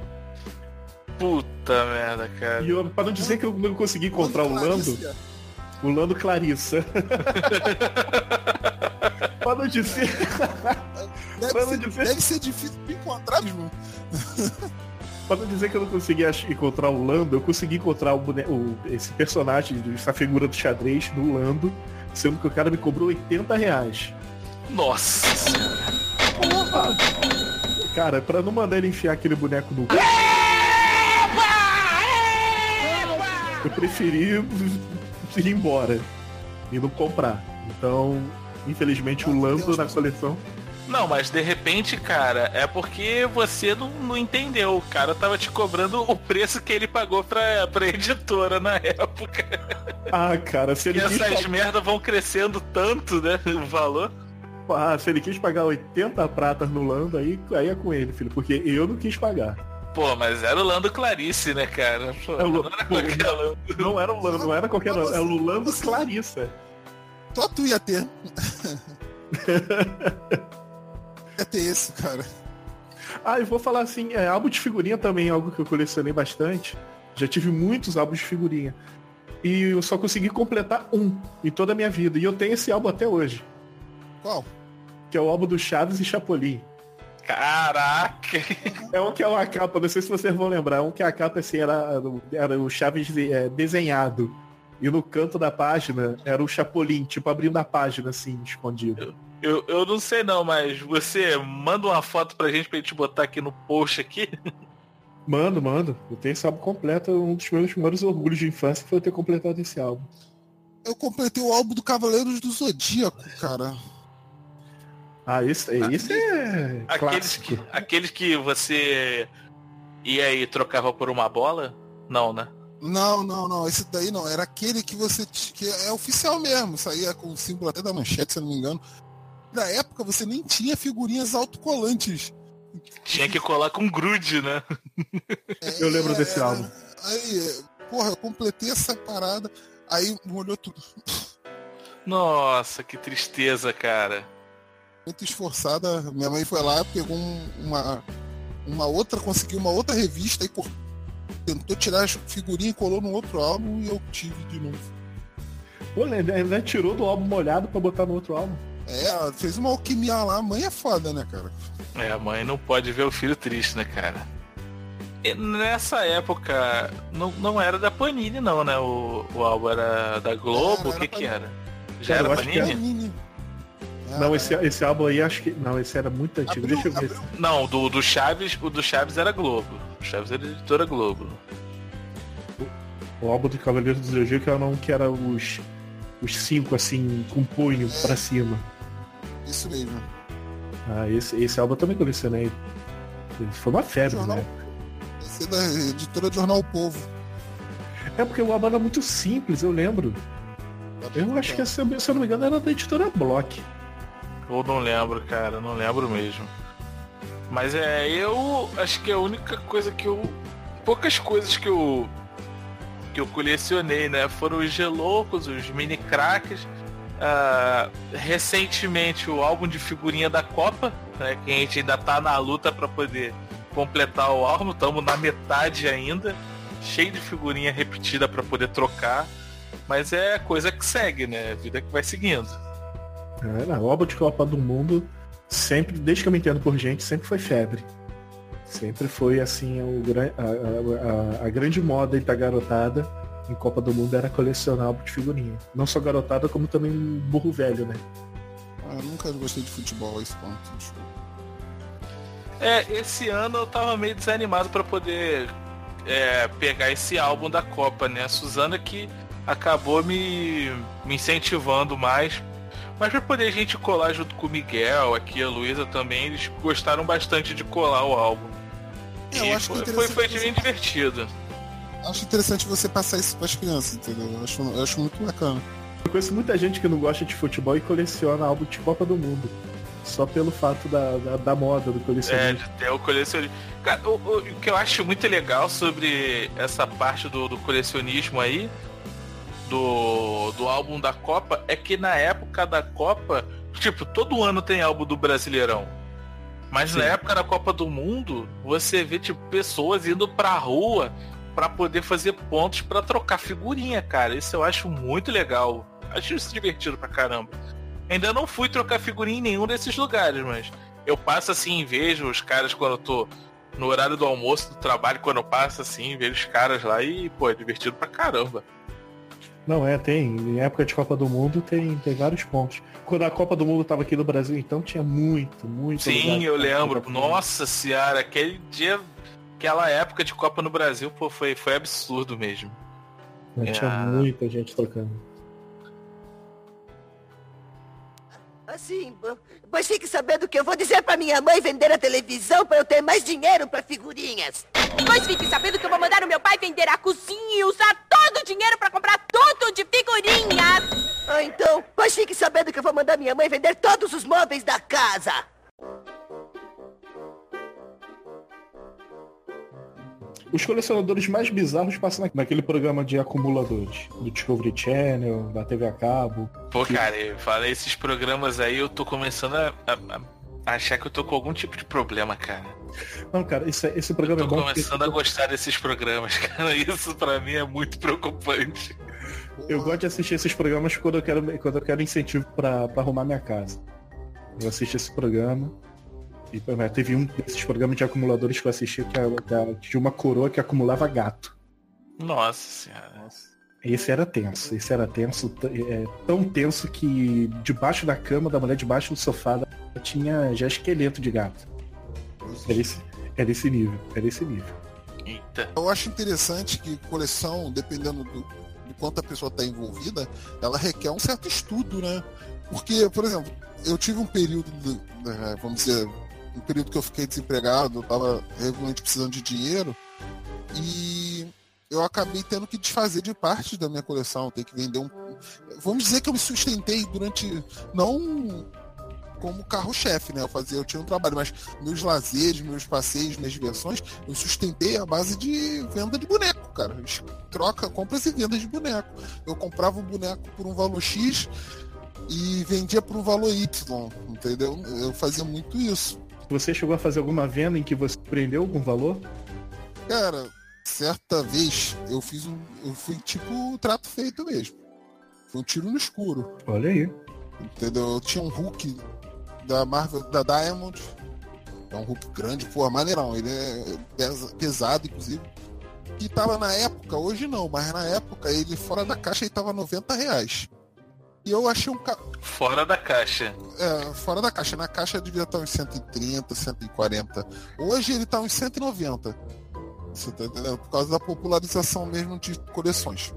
Puta merda, cara. E eu, pra não dizer que eu não consegui encontrar o Lando, o Lando Clarissa. pra não dizer. Deve, Pra não ser, dizer- deve ser difícil de encontrar, mesmo. Pra não dizer que eu não consegui encontrar o Lando, eu consegui encontrar o bone- o- esse personagem, essa figura do xadrez no Lando, sendo que o cara me cobrou 80 reais. Nossa Porra! Cara, pra não mandar ele enfiar aquele boneco no. Eu preferi ir embora e não comprar. Então, infelizmente, o Lando na coleção. Não, mas de repente, cara, é porque você não, não entendeu. O cara tava te cobrando o preço que ele pagou pra, pra editora na época. Ah, cara, se ele E quis essas pagar- merdas vão crescendo tanto, né? O valor. Ah, se ele quis pagar 80 pratas no Lando, aí, aí é com ele, filho, porque eu não quis pagar. Pô, mas era o Lando Clarice, né, cara? Pô, É o- não era qualquer Lando. Não era o Lando, não era qualquer Lando, é o Lando Clarissa. Só tu ia ter. ia ter esse, cara. Ah, e vou falar assim, é, álbum de figurinha também é algo que eu colecionei bastante. Já tive muitos álbuns de figurinha. E eu só consegui completar um em toda a minha vida. E eu tenho esse álbum até hoje. Qual? Que é o álbum do Chaves e Chapolin. Caraca! É um que é uma capa, não sei se vocês vão lembrar, um que a capa assim era, era o Chaves é, desenhado. E no canto da página era o Chapolin, tipo abrindo a página assim, escondido. Eu, eu não sei não, mas você manda uma foto pra gente pra gente botar aqui no post aqui. Mando, mando. Eu tenho esse álbum completo. Um dos meus maiores orgulhos de infância foi eu ter completado esse álbum. Eu completei o álbum do Cavaleiros do Zodíaco, cara. Ah, esse, esse é Aqueles clássico. que, aqueles que você ia e trocava por uma bola? Não, né? Não, não, não. Esse daí não. Era aquele que você. t- que é oficial mesmo. Saía com o símbolo até da manchete, se eu não me engano. Na época você nem tinha figurinhas autocolantes. Tinha que colar com grude, né? Eu lembro desse álbum. Aí, porra, eu completei essa parada. Aí molhou tudo. Nossa, que tristeza, cara. Muito esforçada. Minha mãe foi lá, pegou um- uma, uma outra, conseguiu uma outra revista e tentou tirar as figurinhas e colou no outro álbum e eu tive de novo. Pô, ainda, ainda tirou do álbum molhado pra botar no outro álbum. É, ela fez uma alquimia lá. A mãe é foda, né, cara? É, a mãe não pode ver o filho triste, né, cara? E nessa época, não, não era da Panini, não, né? O, o álbum era da Globo, o que que era? Já era que Panini? Não, esse, esse álbum aí acho que. Não, esse era muito antigo. Deixa eu ver. Não, do, do Chaves, o do Chaves era Globo. O Chaves era editora Globo. O álbum do Cavaleiro do Zodíaco era um que era os. Os cinco, assim, com punho pra cima. Isso mesmo. Ah, esse, esse álbum eu também colecionei. Foi uma febre, Jornal. né? Esse é da editora do Jornal O Povo. É porque o álbum era muito simples, eu lembro. Eu acho que, se eu se eu não me engano, era da editora Block. Eu não lembro, cara, não lembro mesmo. Mas é, eu acho que a única coisa que eu. Poucas coisas que eu. que eu colecionei, né? Foram os geloucos, os mini cracks. Ah, recentemente o álbum de figurinha da Copa, né? Que a gente ainda tá na luta para poder completar o álbum, estamos na metade ainda, cheio de figurinha repetida para poder trocar. Mas é coisa que segue, né? Vida que vai seguindo. É, o álbum de Copa do Mundo, sempre, desde que eu me entendo por gente, sempre foi febre. Sempre foi assim o, a, a- a- a grande moda da garotada em Copa do Mundo era colecionar álbum de figurinha. Não só garotada, como também burro velho, né? Ah, eu nunca gostei de futebol a esse ponto. desculpa. É, esse ano eu tava meio desanimado pra poder é, pegar esse álbum da Copa, né? A Suzana que acabou me, me incentivando mais. Mas pra poder a gente colar junto com o Miguel, aqui a Luísa também, eles gostaram bastante de colar o álbum. É, eu E acho que foi, foi, interessante foi você- bem divertido. Acho interessante você passar isso pras crianças, entendeu? Eu acho, eu acho muito bacana. Eu conheço muita gente que não gosta de futebol e coleciona álbum de Copa do Mundo. Só pelo fato da, da, da moda do É, colecionismo. de ter o colecionismo. Cara, o, o- o que eu acho muito legal sobre essa parte do, do colecionismo aí, do, do álbum da Copa, é que na época da Copa, tipo, todo ano tem álbum do Brasileirão. Mas na Sim. época da Copa do Mundo, você vê, tipo, pessoas indo pra rua pra poder fazer pontos pra trocar figurinha, cara. Isso eu acho muito legal. Acho isso divertido pra caramba. Ainda não fui trocar figurinha em nenhum desses lugares, mas eu passo assim, vejo os caras quando eu tô no horário do almoço do trabalho, quando eu passo assim, vejo os caras lá e, pô, é divertido pra caramba. Não, é, tem. Em época de Copa do Mundo tem, tem vários pontos. Quando a Copa do Mundo tava aqui no Brasil, então tinha muito, muito. Sim, eu lembro. Nossa senhora, aquele dia, aquela época de Copa no Brasil, pô, foi, foi absurdo mesmo. Tinha É. muita gente trocando. Assim, pois fique sabendo que eu vou dizer pra minha mãe vender a televisão pra eu ter mais dinheiro pra figurinhas. Pois fique sabendo que eu vou mandar o meu pai vender a cozinha e usar todo o dinheiro pra comprar tudo de figurinhas. Ah, então, pois fique sabendo que eu vou mandar minha mãe vender todos os móveis da casa. Os colecionadores mais bizarros passam na- naquele programa de acumuladores. Do Discovery Channel, da TV a cabo. Pô, cara, eu falei esses programas aí, eu tô começando a, a- a achar que eu tô com algum tipo de problema, cara. Não, cara, esse, esse programa Tô é bom porque começando a gostar desses programas, cara. Isso pra mim é muito preocupante. eu gosto de assistir esses programas quando eu quero, quando eu quero incentivo pra arrumar minha casa. Eu assisto esse programa. E mas teve um desses programas de acumuladores que eu assisti que, a- que a- tinha uma coroa que acumulava gato. Nossa senhora. Esse era tenso, esse era tenso, é, tão tenso que debaixo da cama da mulher, debaixo do sofá, tinha já esqueleto de gato. Era esse, era esse nível, era esse nível. Eita. Eu acho interessante que coleção, dependendo do, do quanto a pessoa está envolvida, ela requer um certo estudo, né? Porque, por exemplo, eu tive um período, de- né, vamos dizer, um período que eu fiquei desempregado, eu estava realmente precisando de dinheiro, e eu acabei tendo que desfazer de parte da minha coleção, ter que vender um. Vamos dizer que eu me sustentei durante. Não como carro-chefe, né? Eu fazia, eu tinha um trabalho, mas meus lazeres, meus passeios, minhas diversões, eu sustentei a base de venda de boneco, cara. Troca, compras e vendas de boneco. Eu comprava um boneco por um valor X e vendia por um valor Y, entendeu? Eu fazia muito isso. Você chegou a fazer alguma venda em que você prendeu algum valor? Cara, certa vez eu fiz um. Eu fui tipo trato feito mesmo. Foi um tiro no escuro. Olha aí. Entendeu? Eu tinha um Hulk da Marvel, da Diamond. É um Hulk grande, pô, maneirão. Ele é pesa- pesado, inclusive. Que tava na época, hoje não, mas na época ele fora da caixa ele tava 90 reais. E eu achei um. Ca... Fora da caixa. É, fora da caixa. Na caixa devia estar uns 130, 140. Hoje ele tá uns 190. Você tá entendendo? Por causa da popularização mesmo de coleções.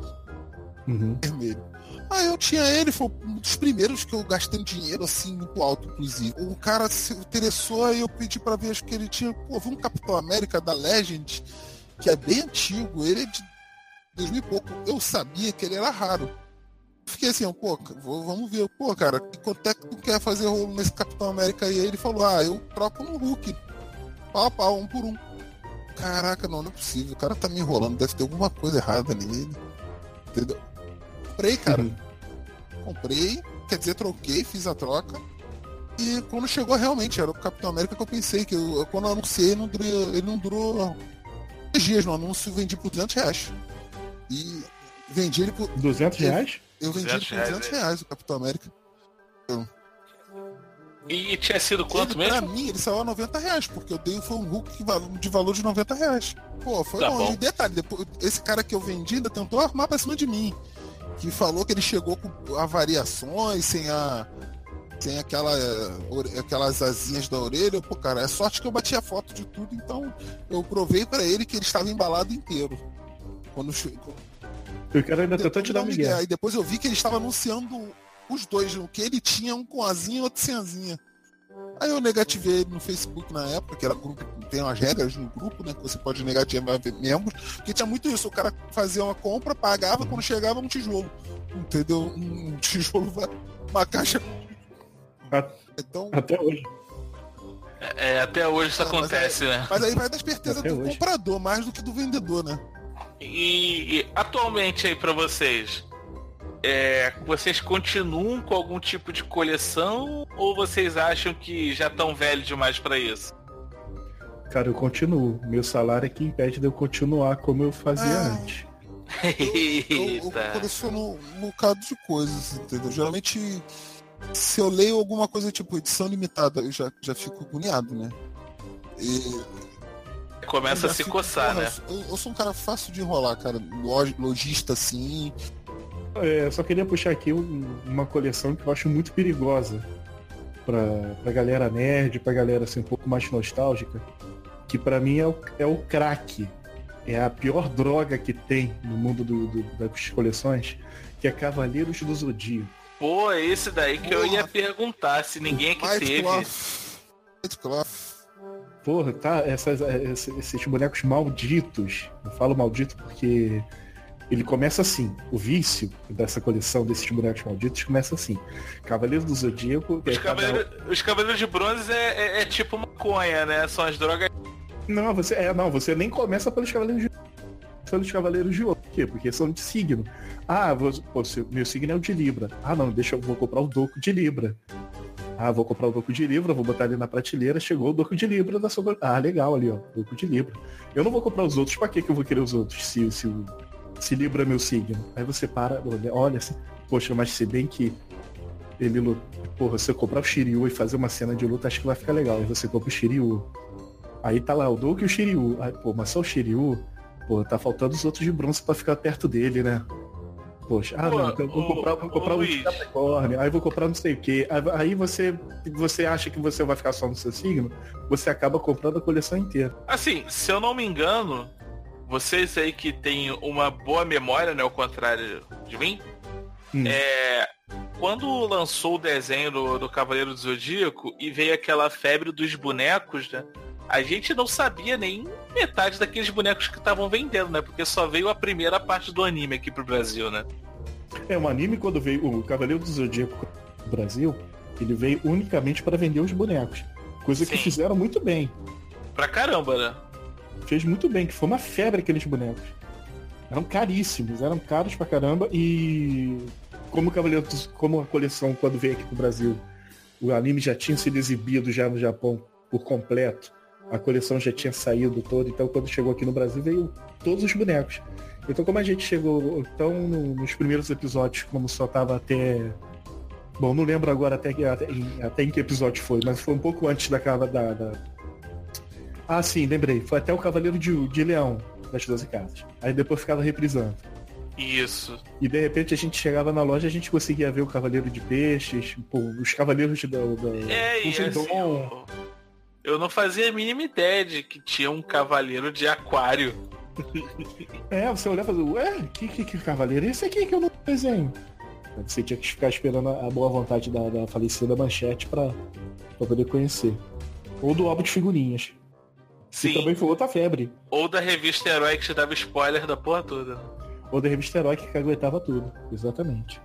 Uhum. Vermelho. Ah, eu tinha ele, foi um dos primeiros que eu gastei dinheiro assim muito alto, inclusive. O cara se interessou e eu pedi pra ver, acho que ele tinha, pô, vi um Capitão América da Legend, que é bem antigo, ele é de 2000 e pouco. Eu sabia que ele era raro. Fiquei assim, ó, pô, vou- vamos ver, pô, cara, quanto é que tu quer fazer rolo nesse Capitão América aí? Aí ele falou, ah, eu troco no Hulk. Pau a pau, um por um. Caraca, não, não é possível. O cara tá me enrolando, deve ter alguma coisa errada nele. Entendeu? Comprei, cara. Comprei, quer dizer, troquei, fiz a troca. E quando chegou realmente, era o Capitão América que eu pensei, que eu, quando eu anunciei, não durou, ele não durou dias no anúncio, vendi por 200 reais. E vendi ele por. 200 reais? Eu vendi ele 200 por reais, 200 é. reais, o Capitão América. Eu- E tinha sido quanto ele, Pra mesmo? mim, ele saiu a 90 reais, porque eu dei foi um Hulk de valor de 90 reais. Pô, foi Tá bom. bom. E detalhe, depois, esse cara que eu vendi ainda tentou armar pra cima de mim. Que falou que ele chegou com a variações, sem a. Sem aquela, eh, aquelas asinhas da orelha. Pô, cara, é sorte que eu bati a foto de tudo, então eu provei pra ele que ele estava embalado inteiro. Quando chegou. O cara ainda tentou te dar um migué. Aí depois eu vi que ele estava anunciando os dois, o que ele tinha, um com asinha e outro sem asinha. Aí eu negativei ele no Facebook na época, que era grupo, tem umas regras no grupo, né? Que você pode negativar membros, porque tinha muito isso, o cara fazia uma compra, pagava, quando chegava um tijolo. Entendeu? Um tijolo, vai- uma caixa. Então, Até hoje. É, até hoje isso acontece, né? mas aí vai da esperteza Até do hoje. comprador, mais do que do vendedor, né? E, atualmente aí pra vocês, é, vocês continuam com algum tipo de coleção ou vocês acham que já estão velhos demais pra isso? Cara, eu continuo. Meu salário é que impede de eu continuar como eu fazia Ah. antes. Eu, eu Eita. coleciono um bocado de coisas, entendeu? Geralmente, se eu leio alguma coisa tipo edição limitada, eu já, já fico agoniado, né? E Começa a se fico, coçar, porra, né? Eu, eu sou um cara fácil de enrolar, cara. Log- Logista assim. É, eu só queria puxar aqui um- uma coleção que eu acho muito perigosa pra, pra galera nerd, pra galera assim, um pouco mais nostálgica, que pra mim é o, é o crack. É a pior droga que tem no mundo do- do- das coleções, que é Cavaleiros do Zodíaco. Pô, esse daí que eu ia perguntar se ninguém aqui teve. Cloth. Porra, tá? Essas, esses, bonecos malditos. Eu falo maldito porque ele começa assim. O vício dessa coleção desses bonecos malditos começa assim. Cavaleiro do Zodíaco. Os é cavaleiros, os cavaleiros de bronze é, é- é tipo maconha, né? São as drogas. Não, você, é, não, você nem começa pelos Cavaleiros de pelos Cavaleiros de Ouro. Por quê? Porque são de signo. Ah, vou, pô, meu signo é o de Libra. Ah, não, deixa eu vou comprar o Doco de Libra. Ah, vou comprar o Doco de Libra, vou botar ali na prateleira, chegou o Doco de Libra da sua. Ah, legal ali, ó. Doco de Libra. Eu não vou comprar os outros, pra que eu vou querer os outros? Se, se, se Libra é meu signo. Aí você para, olha, olha poxa, mas se bem que ele luta. Porra, se eu comprar o Shiryu e fazer uma cena de luta, acho que vai ficar legal. Aí você compra o Shiryu. Aí tá lá o Doku e o Shiryu. Aí, pô, mas só o Shiryu, pô, tá faltando os outros de bronze pra ficar perto dele, né? Poxa, ah Pô, não, então eu vou comprar, vou comprar um. Capricórnio, aí vou comprar não sei o quê. Aí- você, você acha que você vai ficar só no seu signo, você acaba comprando a coleção inteira. Assim, se eu não me engano, vocês aí que têm uma boa memória, né? Ao contrário de mim, Hum. é. Quando lançou o desenho do, do Cavaleiro do Zodíaco e veio aquela febre dos bonecos, né? A gente não sabia nem metade daqueles bonecos que estavam vendendo, né? Porque só veio a primeira parte do anime aqui pro Brasil, né? É, o anime quando veio, o Cavaleiro do Zodíaco no Brasil, ele veio unicamente para vender os bonecos. Coisa que Sim. fizeram muito bem. Pra caramba, né? Fez muito bem, que foi uma febre aqueles bonecos. Eram caríssimos, eram caros pra caramba e como o Cavaleiro dos- como a coleção quando veio aqui pro Brasil, o anime já tinha sido exibido já no Japão por completo. A coleção já tinha saído toda, então quando chegou aqui no Brasil veio todos os bonecos. Então como a gente chegou então no- nos primeiros episódios, como só tava até Bom, não lembro agora até, que- até, em, até em que episódio foi, mas foi um pouco antes da cava da, da- Ah, sim, lembrei. Foi até o Cavaleiro de, de Leão das 12 Casas. Aí depois ficava reprisando. Isso. E de repente a gente chegava na loja e a gente conseguia ver o Cavaleiro de Peixes, pô, os Cavaleiros de, da, da É, Poseidon. assim, eu, não fazia a mínima ideia de que tinha um cavaleiro de aquário. É, você olhava e falava, ué, que, que, que cavaleiro? Esse aqui que eu não desenho. Você tinha que ficar esperando a boa vontade da, da falecida manchete pra, pra poder conhecer. Ou do álbum de figurinhas. Sim. Que também foi outra febre. Ou da revista Herói que te dava spoiler da porra toda. Ou da revista Herói que aguentava tudo. Exatamente.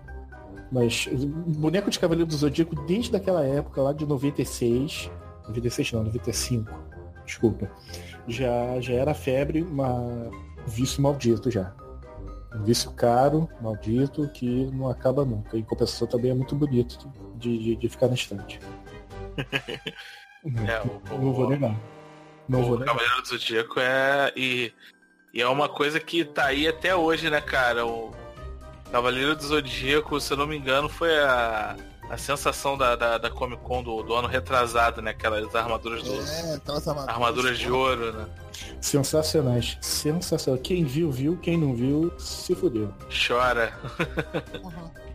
Mas o boneco de Cavaleiro do Zodíaco desde aquela época lá de 96. 96 não, 95. Desculpa. Já, já era febre, uma um vício maldito já. Um vício caro, maldito, que não acaba nunca. Em compensação também é muito bonito de, de, de ficar na estante. É, o, Não vou negar. Não vou o negar. Cavaleiro do Zodíaco é. E, e é uma coisa que tá aí até hoje, né, cara? O Cavaleiro do Zodíaco, se eu não me engano, foi a, a sensação da, da, da Comic Con do, do ano retrasado, né? Aquelas armaduras do. É, aquelas armaduras. Armaduras de ouro, né? Sensacionais. Sensacional. Quem viu, viu. Quem não viu, se fudeu. Chora.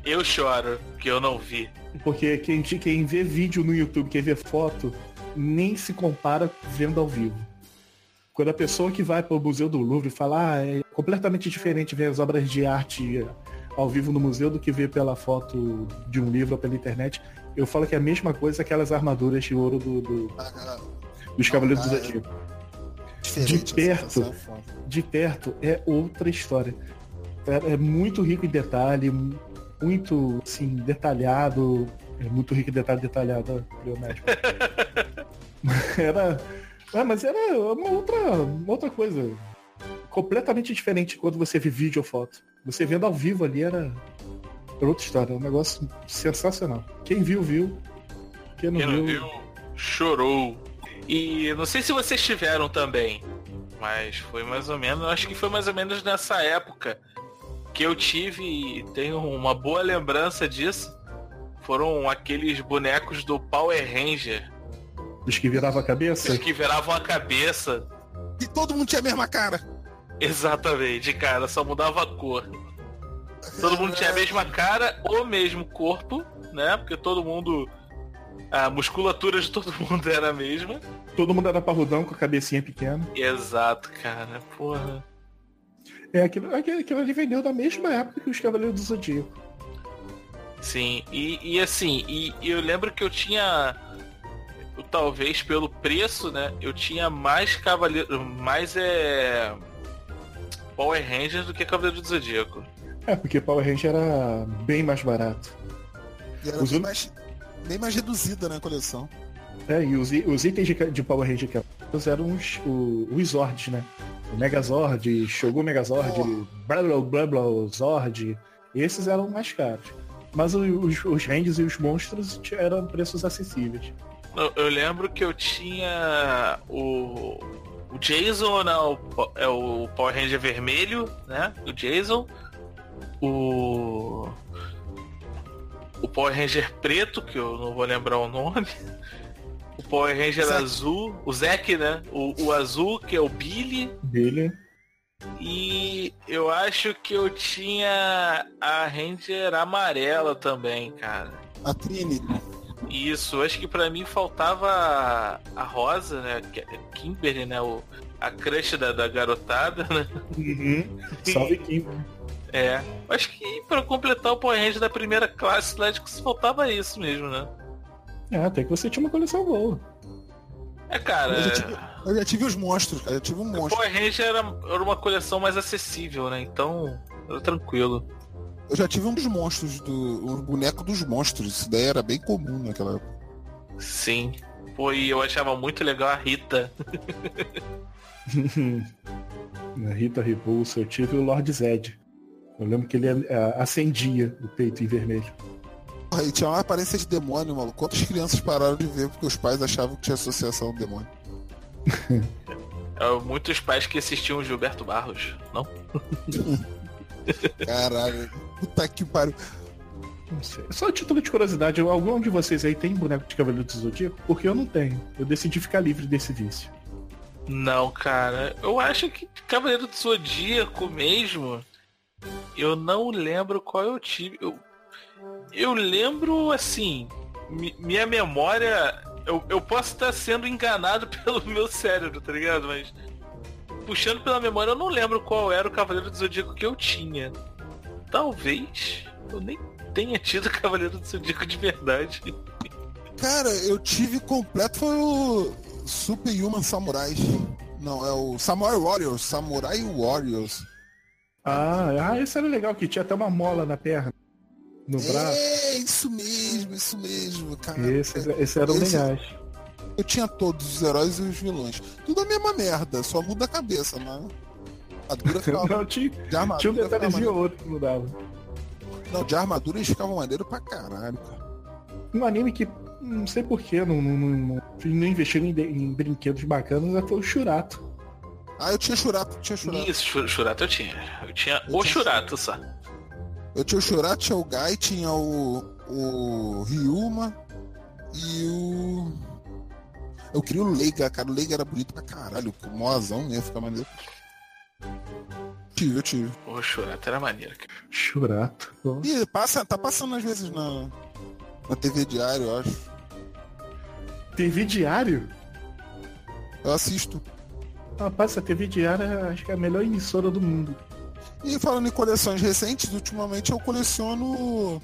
eu choro, que eu não vi. Porque quem, quem vê vídeo no YouTube, quem vê foto, nem se compara vendo ao vivo. Quando a pessoa que vai para o Museu do Louvre fala, ah, é completamente diferente ver as obras de arte ao vivo no museu do que ver pela foto de um livro ou pela internet, eu falo que é a mesma coisa aquelas armaduras de ouro do, do- dos Cavaleiros do ah, Zodíaco. De perto, é foda. de perto é outra história. É, é muito rico em detalhe, muito assim, detalhado. É muito rico em detalhe detalhado, Leonardo. era. É, mas era uma outra, uma outra coisa. Completamente diferente quando você vê vídeo ou foto. Você vendo ao vivo ali era, era outra história. É um negócio sensacional. Quem viu, viu. Quem não, Quem não viu. viu, chorou. E não sei se vocês tiveram também, mas foi mais ou menos, acho que foi mais ou menos nessa época que eu tive e tenho uma boa lembrança disso. Foram aqueles bonecos do Power Ranger, Os que virava a cabeça. os que viravam a cabeça. E todo mundo tinha a mesma cara. Exatamente, cara, só mudava a cor. Todo mundo tinha a mesma cara, o mesmo corpo, né? Porque todo mundo. A musculatura de todo mundo era a mesma. Todo mundo era parrudão com a cabecinha pequena. Exato, cara. Porra. É, aquilo, aquilo, aquilo ali vendeu da mesma época que os Cavaleiros do Zodíaco. Sim, e, e assim, e, e eu lembro que eu tinha. Talvez pelo preço, né? Eu tinha mais cavaleiro. Mais é. Power Rangers do que Cavaleiro do Zodíaco. É, porque Power Ranger era bem mais barato. E era Os bem un- mais, bem mais reduzida na coleção. É, e os, i- os itens de, de Power Ranger que eram os, o- os Zords, né? O Megazord, Shogun Megazord, blá blá blá blá Zord. Esses eram mais caros. Mas os, os Rangers e os monstros eram preços acessíveis. Eu, eu lembro que eu tinha o. O Jason o, po- é o Power Ranger vermelho, né? O Jason. O. O Power Ranger preto, que eu não vou lembrar o nome. O Power Ranger Zack. azul. O Zack, né? O, o azul, que é o Billy. Dele. E eu acho que eu tinha a Ranger amarela também, cara. A Trini. Isso, acho que pra mim faltava a Rosa, né? é Kimberly, né? O, a crush da, da garotada, né? Uhum. Salve Kimberly. É. Acho que pra completar o Power Ranger da primeira classe, que faltava isso mesmo, né? É, até que você tinha uma coleção boa. É, cara. Eu já tive, eu já tive os monstros, cara. Eu tive um monstro. Power Ranger era, era uma coleção mais acessível, né? Então, era tranquilo. Eu já tive um dos monstros, do, um boneco dos monstros. Isso daí era bem comum naquela época. Sim. Pô, e eu achava muito legal a Rita. a Rita Repulsa, eu tive o Lord Zed. Eu lembro que ele é, acendia o peito em vermelho. E tinha uma aparência de demônio, maluco. Quantas crianças pararam de ver porque os pais achavam que tinha associação do demônio? É, Muitos pais que assistiam o Gilberto Barros, não? Caralho, puta que pariu. Não sei. Só a título de curiosidade, algum de vocês aí tem boneco de Cavaleiro do Zodíaco? Porque eu não tenho. Eu decidi ficar livre desse vício. Não, cara. Eu acho que Cavaleiro do Zodíaco mesmo. Eu não lembro qual eu tive. Eu, eu lembro assim. mi- minha memória. Eu, eu posso estar sendo enganado pelo meu cérebro, tá ligado? Mas. Puxando pela memória, eu não lembro qual era o Cavaleiro do Zodíaco que eu tinha. Talvez eu nem tenha tido Cavaleiro do Zodíaco de verdade. Cara, eu tive completo foi o Super Human Samurais. Não, é o Samurai Warriors. Samurai Warriors. Ah, ah, esse era legal, que tinha até uma mola na perna. No braço. É, isso mesmo, isso mesmo, cara. Esse, esse eram Esse- legais. Eu tinha todos os heróis e os vilões. Tudo a mesma merda, só muda a cabeça, mas. A dura ficava. Não, tinha, de tinha um armadura ficava detalhezinho outro que mudava. Não, de armadura eles ficavam maneiro pra caralho, cara. Um anime que não sei porquê, não, não, não, não, investiram em, em brinquedos bacanas, foi o Churato. Ah, eu tinha Churato, tinha Churato. Isso, Chu- Churato eu tinha. Eu tinha o Churato só. Eu tinha o Churato, tinha o Gai, tinha o. o Ryuma e o. Eu queria o Leiga, cara. O Leiga era bonito pra caralho. Com mozão ia ficar maneiro. Tive, eu tive. O Churato era maneiro. cara. Churato. E passa, tá passando às vezes na, na TV Diário, eu acho. TV Diário? Eu assisto. Rapaz, essa TV Diária acho que é a melhor emissora do mundo. E falando em coleções recentes, ultimamente eu coleciono.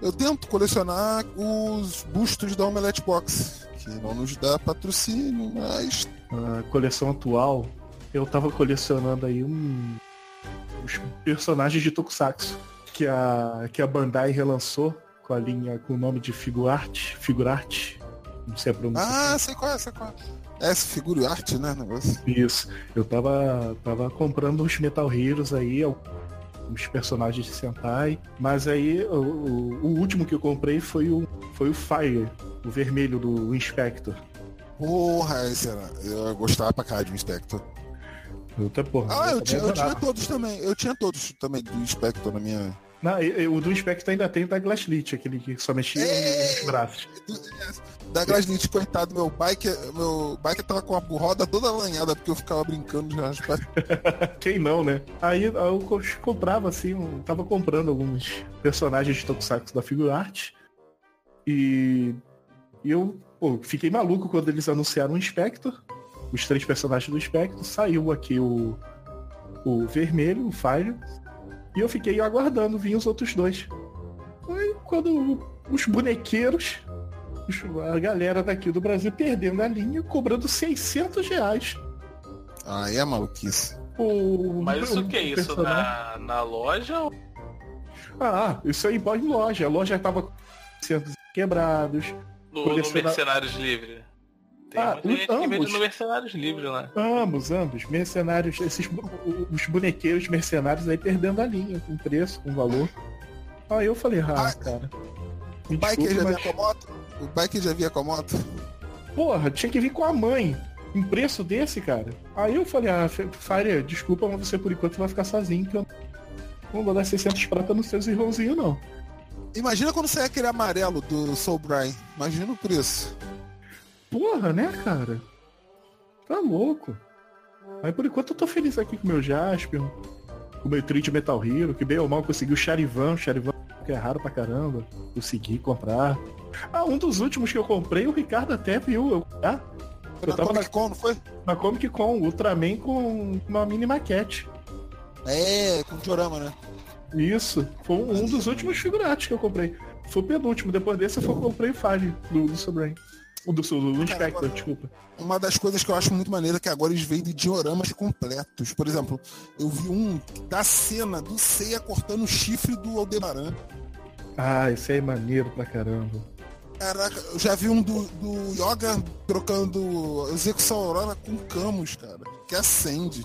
Eu tento colecionar os bustos da Omelette Box, que não nos dá patrocínio, mas. A coleção atual, eu tava colecionando aí um. Os personagens de Tokusatsu. Que a, que a Bandai relançou com a linha com o nome de Figurarte. Figurarte. Não sei a pronúncia. Ah, sei qual é, sei qual é. É, essa figura e arte, né? Negócio. Isso. Eu tava, tava comprando uns Metal Heroes aí, uns personagens de Sentai. Mas aí o, o- o último que eu comprei foi o, foi o Fire, o vermelho do Inspector. Porra, esse era. Eu gostava pra caralho de um Inspector. Puta porra. Ah, eu tinha, eu tinha todos também. Eu tinha todos também do Inspector na minha. Não, e- e o do Inspector ainda tem o da Glasslit, aquele que só mexia nos braços. Da Glasnit, coitado, meu bike, meu bike tava com a roda toda alanhada porque eu ficava brincando de raspar. Quem não, né? Aí eu co- comprava assim, eu tava comprando alguns personagens de Tokusatsu da Figurarte. E, e eu pô, fiquei maluco quando eles anunciaram o Inspector. Os três personagens do Inspector. Saiu aqui o, o vermelho, o Fire. E eu fiquei aguardando vir os outros dois. Aí quando os bonequeiros, os- a galera daqui do Brasil perdendo a linha, cobrando 600 reais. Aí é maluquice. O, Mas o o que é isso? personagem- Na, na loja Ah, isso aí pode em loja. A loja tava com centros quebrados. no, no Mercenários Livre? Tem Ah, muita gente que vende ambos. no Mercenários Livre lá. Ambos, ambos. Mercenários, esses os bonequeiros mercenários aí perdendo a linha, com preço, com valor. Aí eu falei, ah, cara. O bike desculpe, já mas- vinha com a moto? O bike já vinha com a moto? Porra, tinha que vir com a mãe. Um preço desse, cara. Aí eu falei, ah, Fire, desculpa, mas você por enquanto vai ficar sozinho, que eu não vou dar 600 prata nos seus irmãozinhos, não. Imagina quando sair aquele amarelo do Soul Brian. Imagina o preço. Porra, né, cara? Tá louco. Mas por enquanto eu tô feliz aqui com o meu Jaspion, com o meu de Metal Hero, que bem ou mal consegui o Charivan, o Charivan que é raro pra caramba. Consegui comprar. Ah, um dos últimos que eu comprei, o Ricardo até viu. Eu, ah, eu na tava Comic Con, não foi? Na Comic Con, Ultraman com uma mini maquete. É, com diorama, né? Isso. Foi um dos últimos figurates que eu comprei. Foi o penúltimo. Depois desse eu comprei o Fire do, do Sobrain. O do, do, do Inspector, desculpa. Uma das coisas que eu acho muito maneira é que agora eles veem de dioramas completos. Por exemplo, eu vi um da cena do Seiya cortando o chifre do Aldebaran. Ah, esse aí é maneiro pra caramba. Caraca, eu já vi um do, do Yoga trocando execução aurora com Camus, cara. Que acende.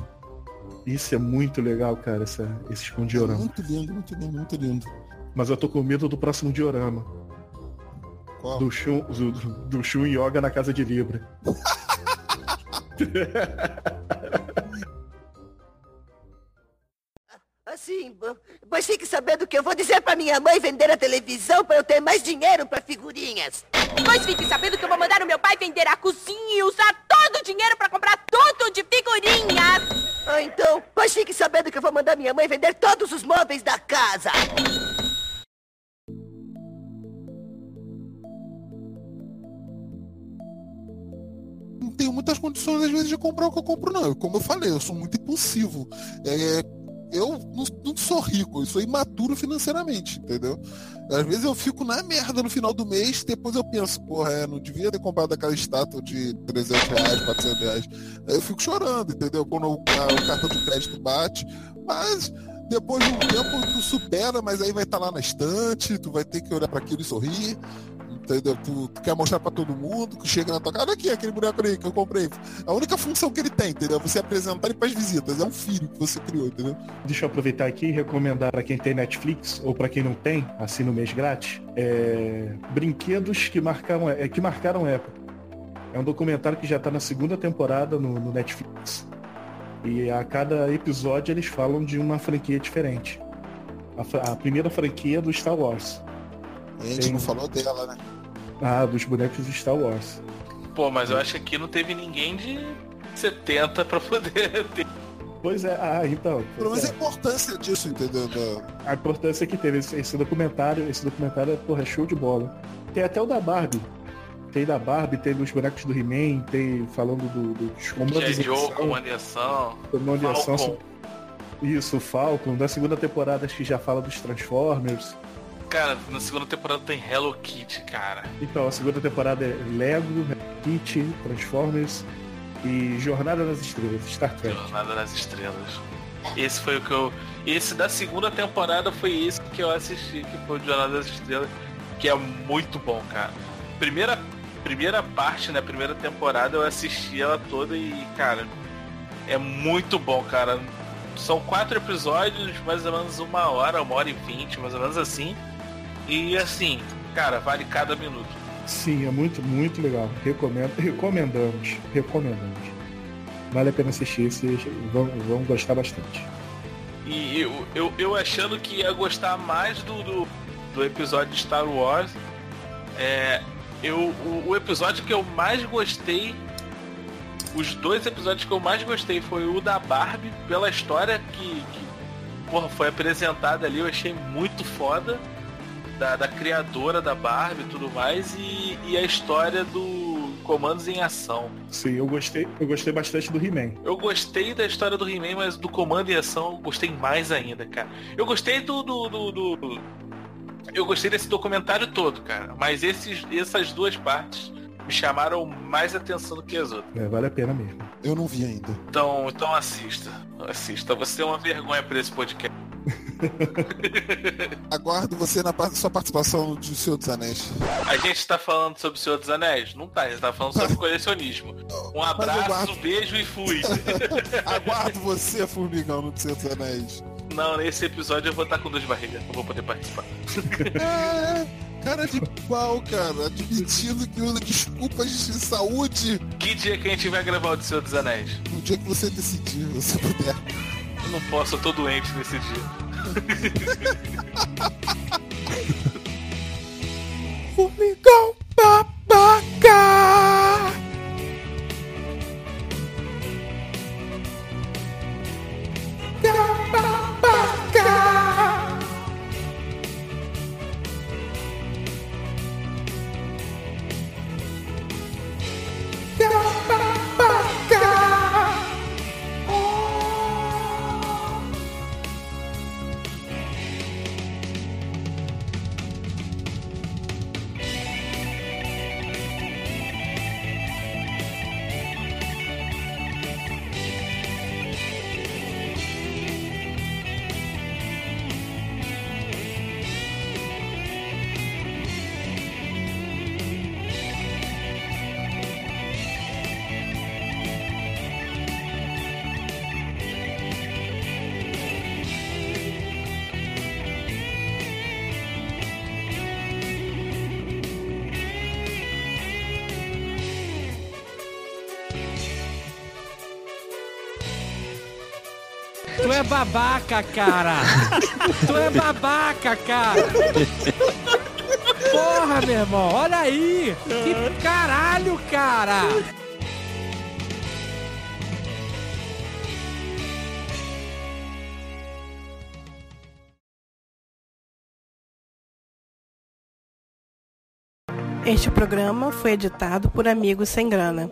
Isso é muito legal, cara, essa, esse com diorama. É muito lindo, muito lindo, muito lindo. Mas eu tô com medo do próximo diorama. Qual? Do Shun, do, do Shun Yoga na casa de Libra. Assim, pois fique sabendo que eu vou dizer pra minha mãe vender a televisão pra eu ter mais dinheiro pra figurinhas. Pois fique sabendo que eu vou mandar o meu pai vender a cozinha e usar todo o dinheiro pra comprar tudo de figurinhas. Ah, então, pois fique sabendo que eu vou mandar minha mãe vender todos os móveis da casa. Tenho muitas condições, às vezes, de comprar o que eu compro, não. Como eu falei, eu sou muito impulsivo. É, eu não, não, sou rico, eu sou imaturo financeiramente, entendeu? Às vezes eu fico na merda no final do mês, depois eu penso, porra, é, não devia ter comprado aquela estátua de 300 reais, 400 reais. Aí eu fico chorando, entendeu? Quando o, cartão de crédito bate. Mas depois de um tempo tu supera, mas aí vai estar tá lá na estante, tu vai ter que olhar para aquilo e sorrir entendeu? Tu, tu, quer mostrar pra todo mundo, que chega na tua casa, olha aqui, aquele boneco ali que eu comprei. A única função que ele tem, entendeu? Você apresentar ele pras visitas. É um filho que você criou, entendeu? Deixa eu aproveitar aqui e recomendar para quem tem Netflix, ou para quem não tem, assim no mês grátis, é... brinquedos que marcaram, é, que marcaram época. É um documentário que já tá na segunda temporada no, no Netflix. E a cada episódio eles falam de uma franquia diferente. A, a primeira franquia do Star Wars. A gente Tem... não falou dela, né? Ah, dos bonecos de Star Wars. Pô, mas eu acho que aqui não teve ninguém de 70 pra poder ter. Pois é, ah, então. Pelo menos é. a importância disso, entendeu? A importância que teve esse, esse, documentário, esse documentário é, porra, é show de bola. Tem até o da Barbie. Tem da Barbie, tem dos bonecos do He-Man, tem falando do, dos comandos ação. Comando ação. Comando ação. Isso, Falcon. Da segunda temporada acho que já fala dos Transformers. Cara, na segunda temporada tem Hello Kitty, cara. Então, a segunda temporada é Lego, Hello Kitty, Transformers e Jornada nas Estrelas, Star Trek. Jornada nas Estrelas. Esse foi o que eu. Esse da segunda temporada foi esse que eu assisti, que foi Jornada das Estrelas, que é muito bom, cara. Primeira, primeira parte, né? Primeira temporada eu assisti ela toda e, cara, é muito bom, cara. São quatro episódios, mais ou menos uma hora, uma hora e vinte, mais ou menos assim. E assim, cara, vale cada minuto. Sim, é muito, muito legal. Recomendo, recomendamos, recomendamos. Vale a pena assistir, vocês vão, vão gostar bastante. E eu, eu, eu achando que ia gostar mais do, do, do episódio de Star Wars. É, eu, o, o, episódio que eu mais gostei. Os dois episódios que eu mais gostei foi o da Barbie, pela história que, que porra, foi apresentada ali, eu achei muito foda da, da criadora da Barbie e tudo mais, e, e a história do Comandos em Ação. Sim, eu gostei, eu gostei bastante do He-Man. Eu gostei da história do He-Man, mas do Comando em Ação eu gostei mais ainda, cara. Eu gostei do, do, do, do eu gostei desse documentário todo, cara. Mas esses, essas duas partes me chamaram mais atenção do que as outras. É, vale a pena mesmo. Eu não vi ainda. Então, então assista. Assista. Você é uma vergonha para esse podcast. Aguardo você na sua participação do Senhor dos Anéis. A gente está falando sobre o Senhor dos Anéis? Não tá, a gente tá falando sobre colecionismo. Um abraço, um beijo e fui. Aguardo você, formigão, no Senhor dos Anéis. Não, nesse episódio eu vou estar com duas barrigas, não vou poder participar. É, cara de pau, cara, admitindo que usa desculpas de saúde. Que dia que a gente vai gravar o Senhor dos Anéis? No dia que você decidir, você puder. Não posso, eu tô doente nesse dia. Formigão babaca! Babaca, cara! tu é babaca, cara! Porra, meu irmão, olha aí! Que caralho, cara! Este programa foi editado por Amigos Sem Grana.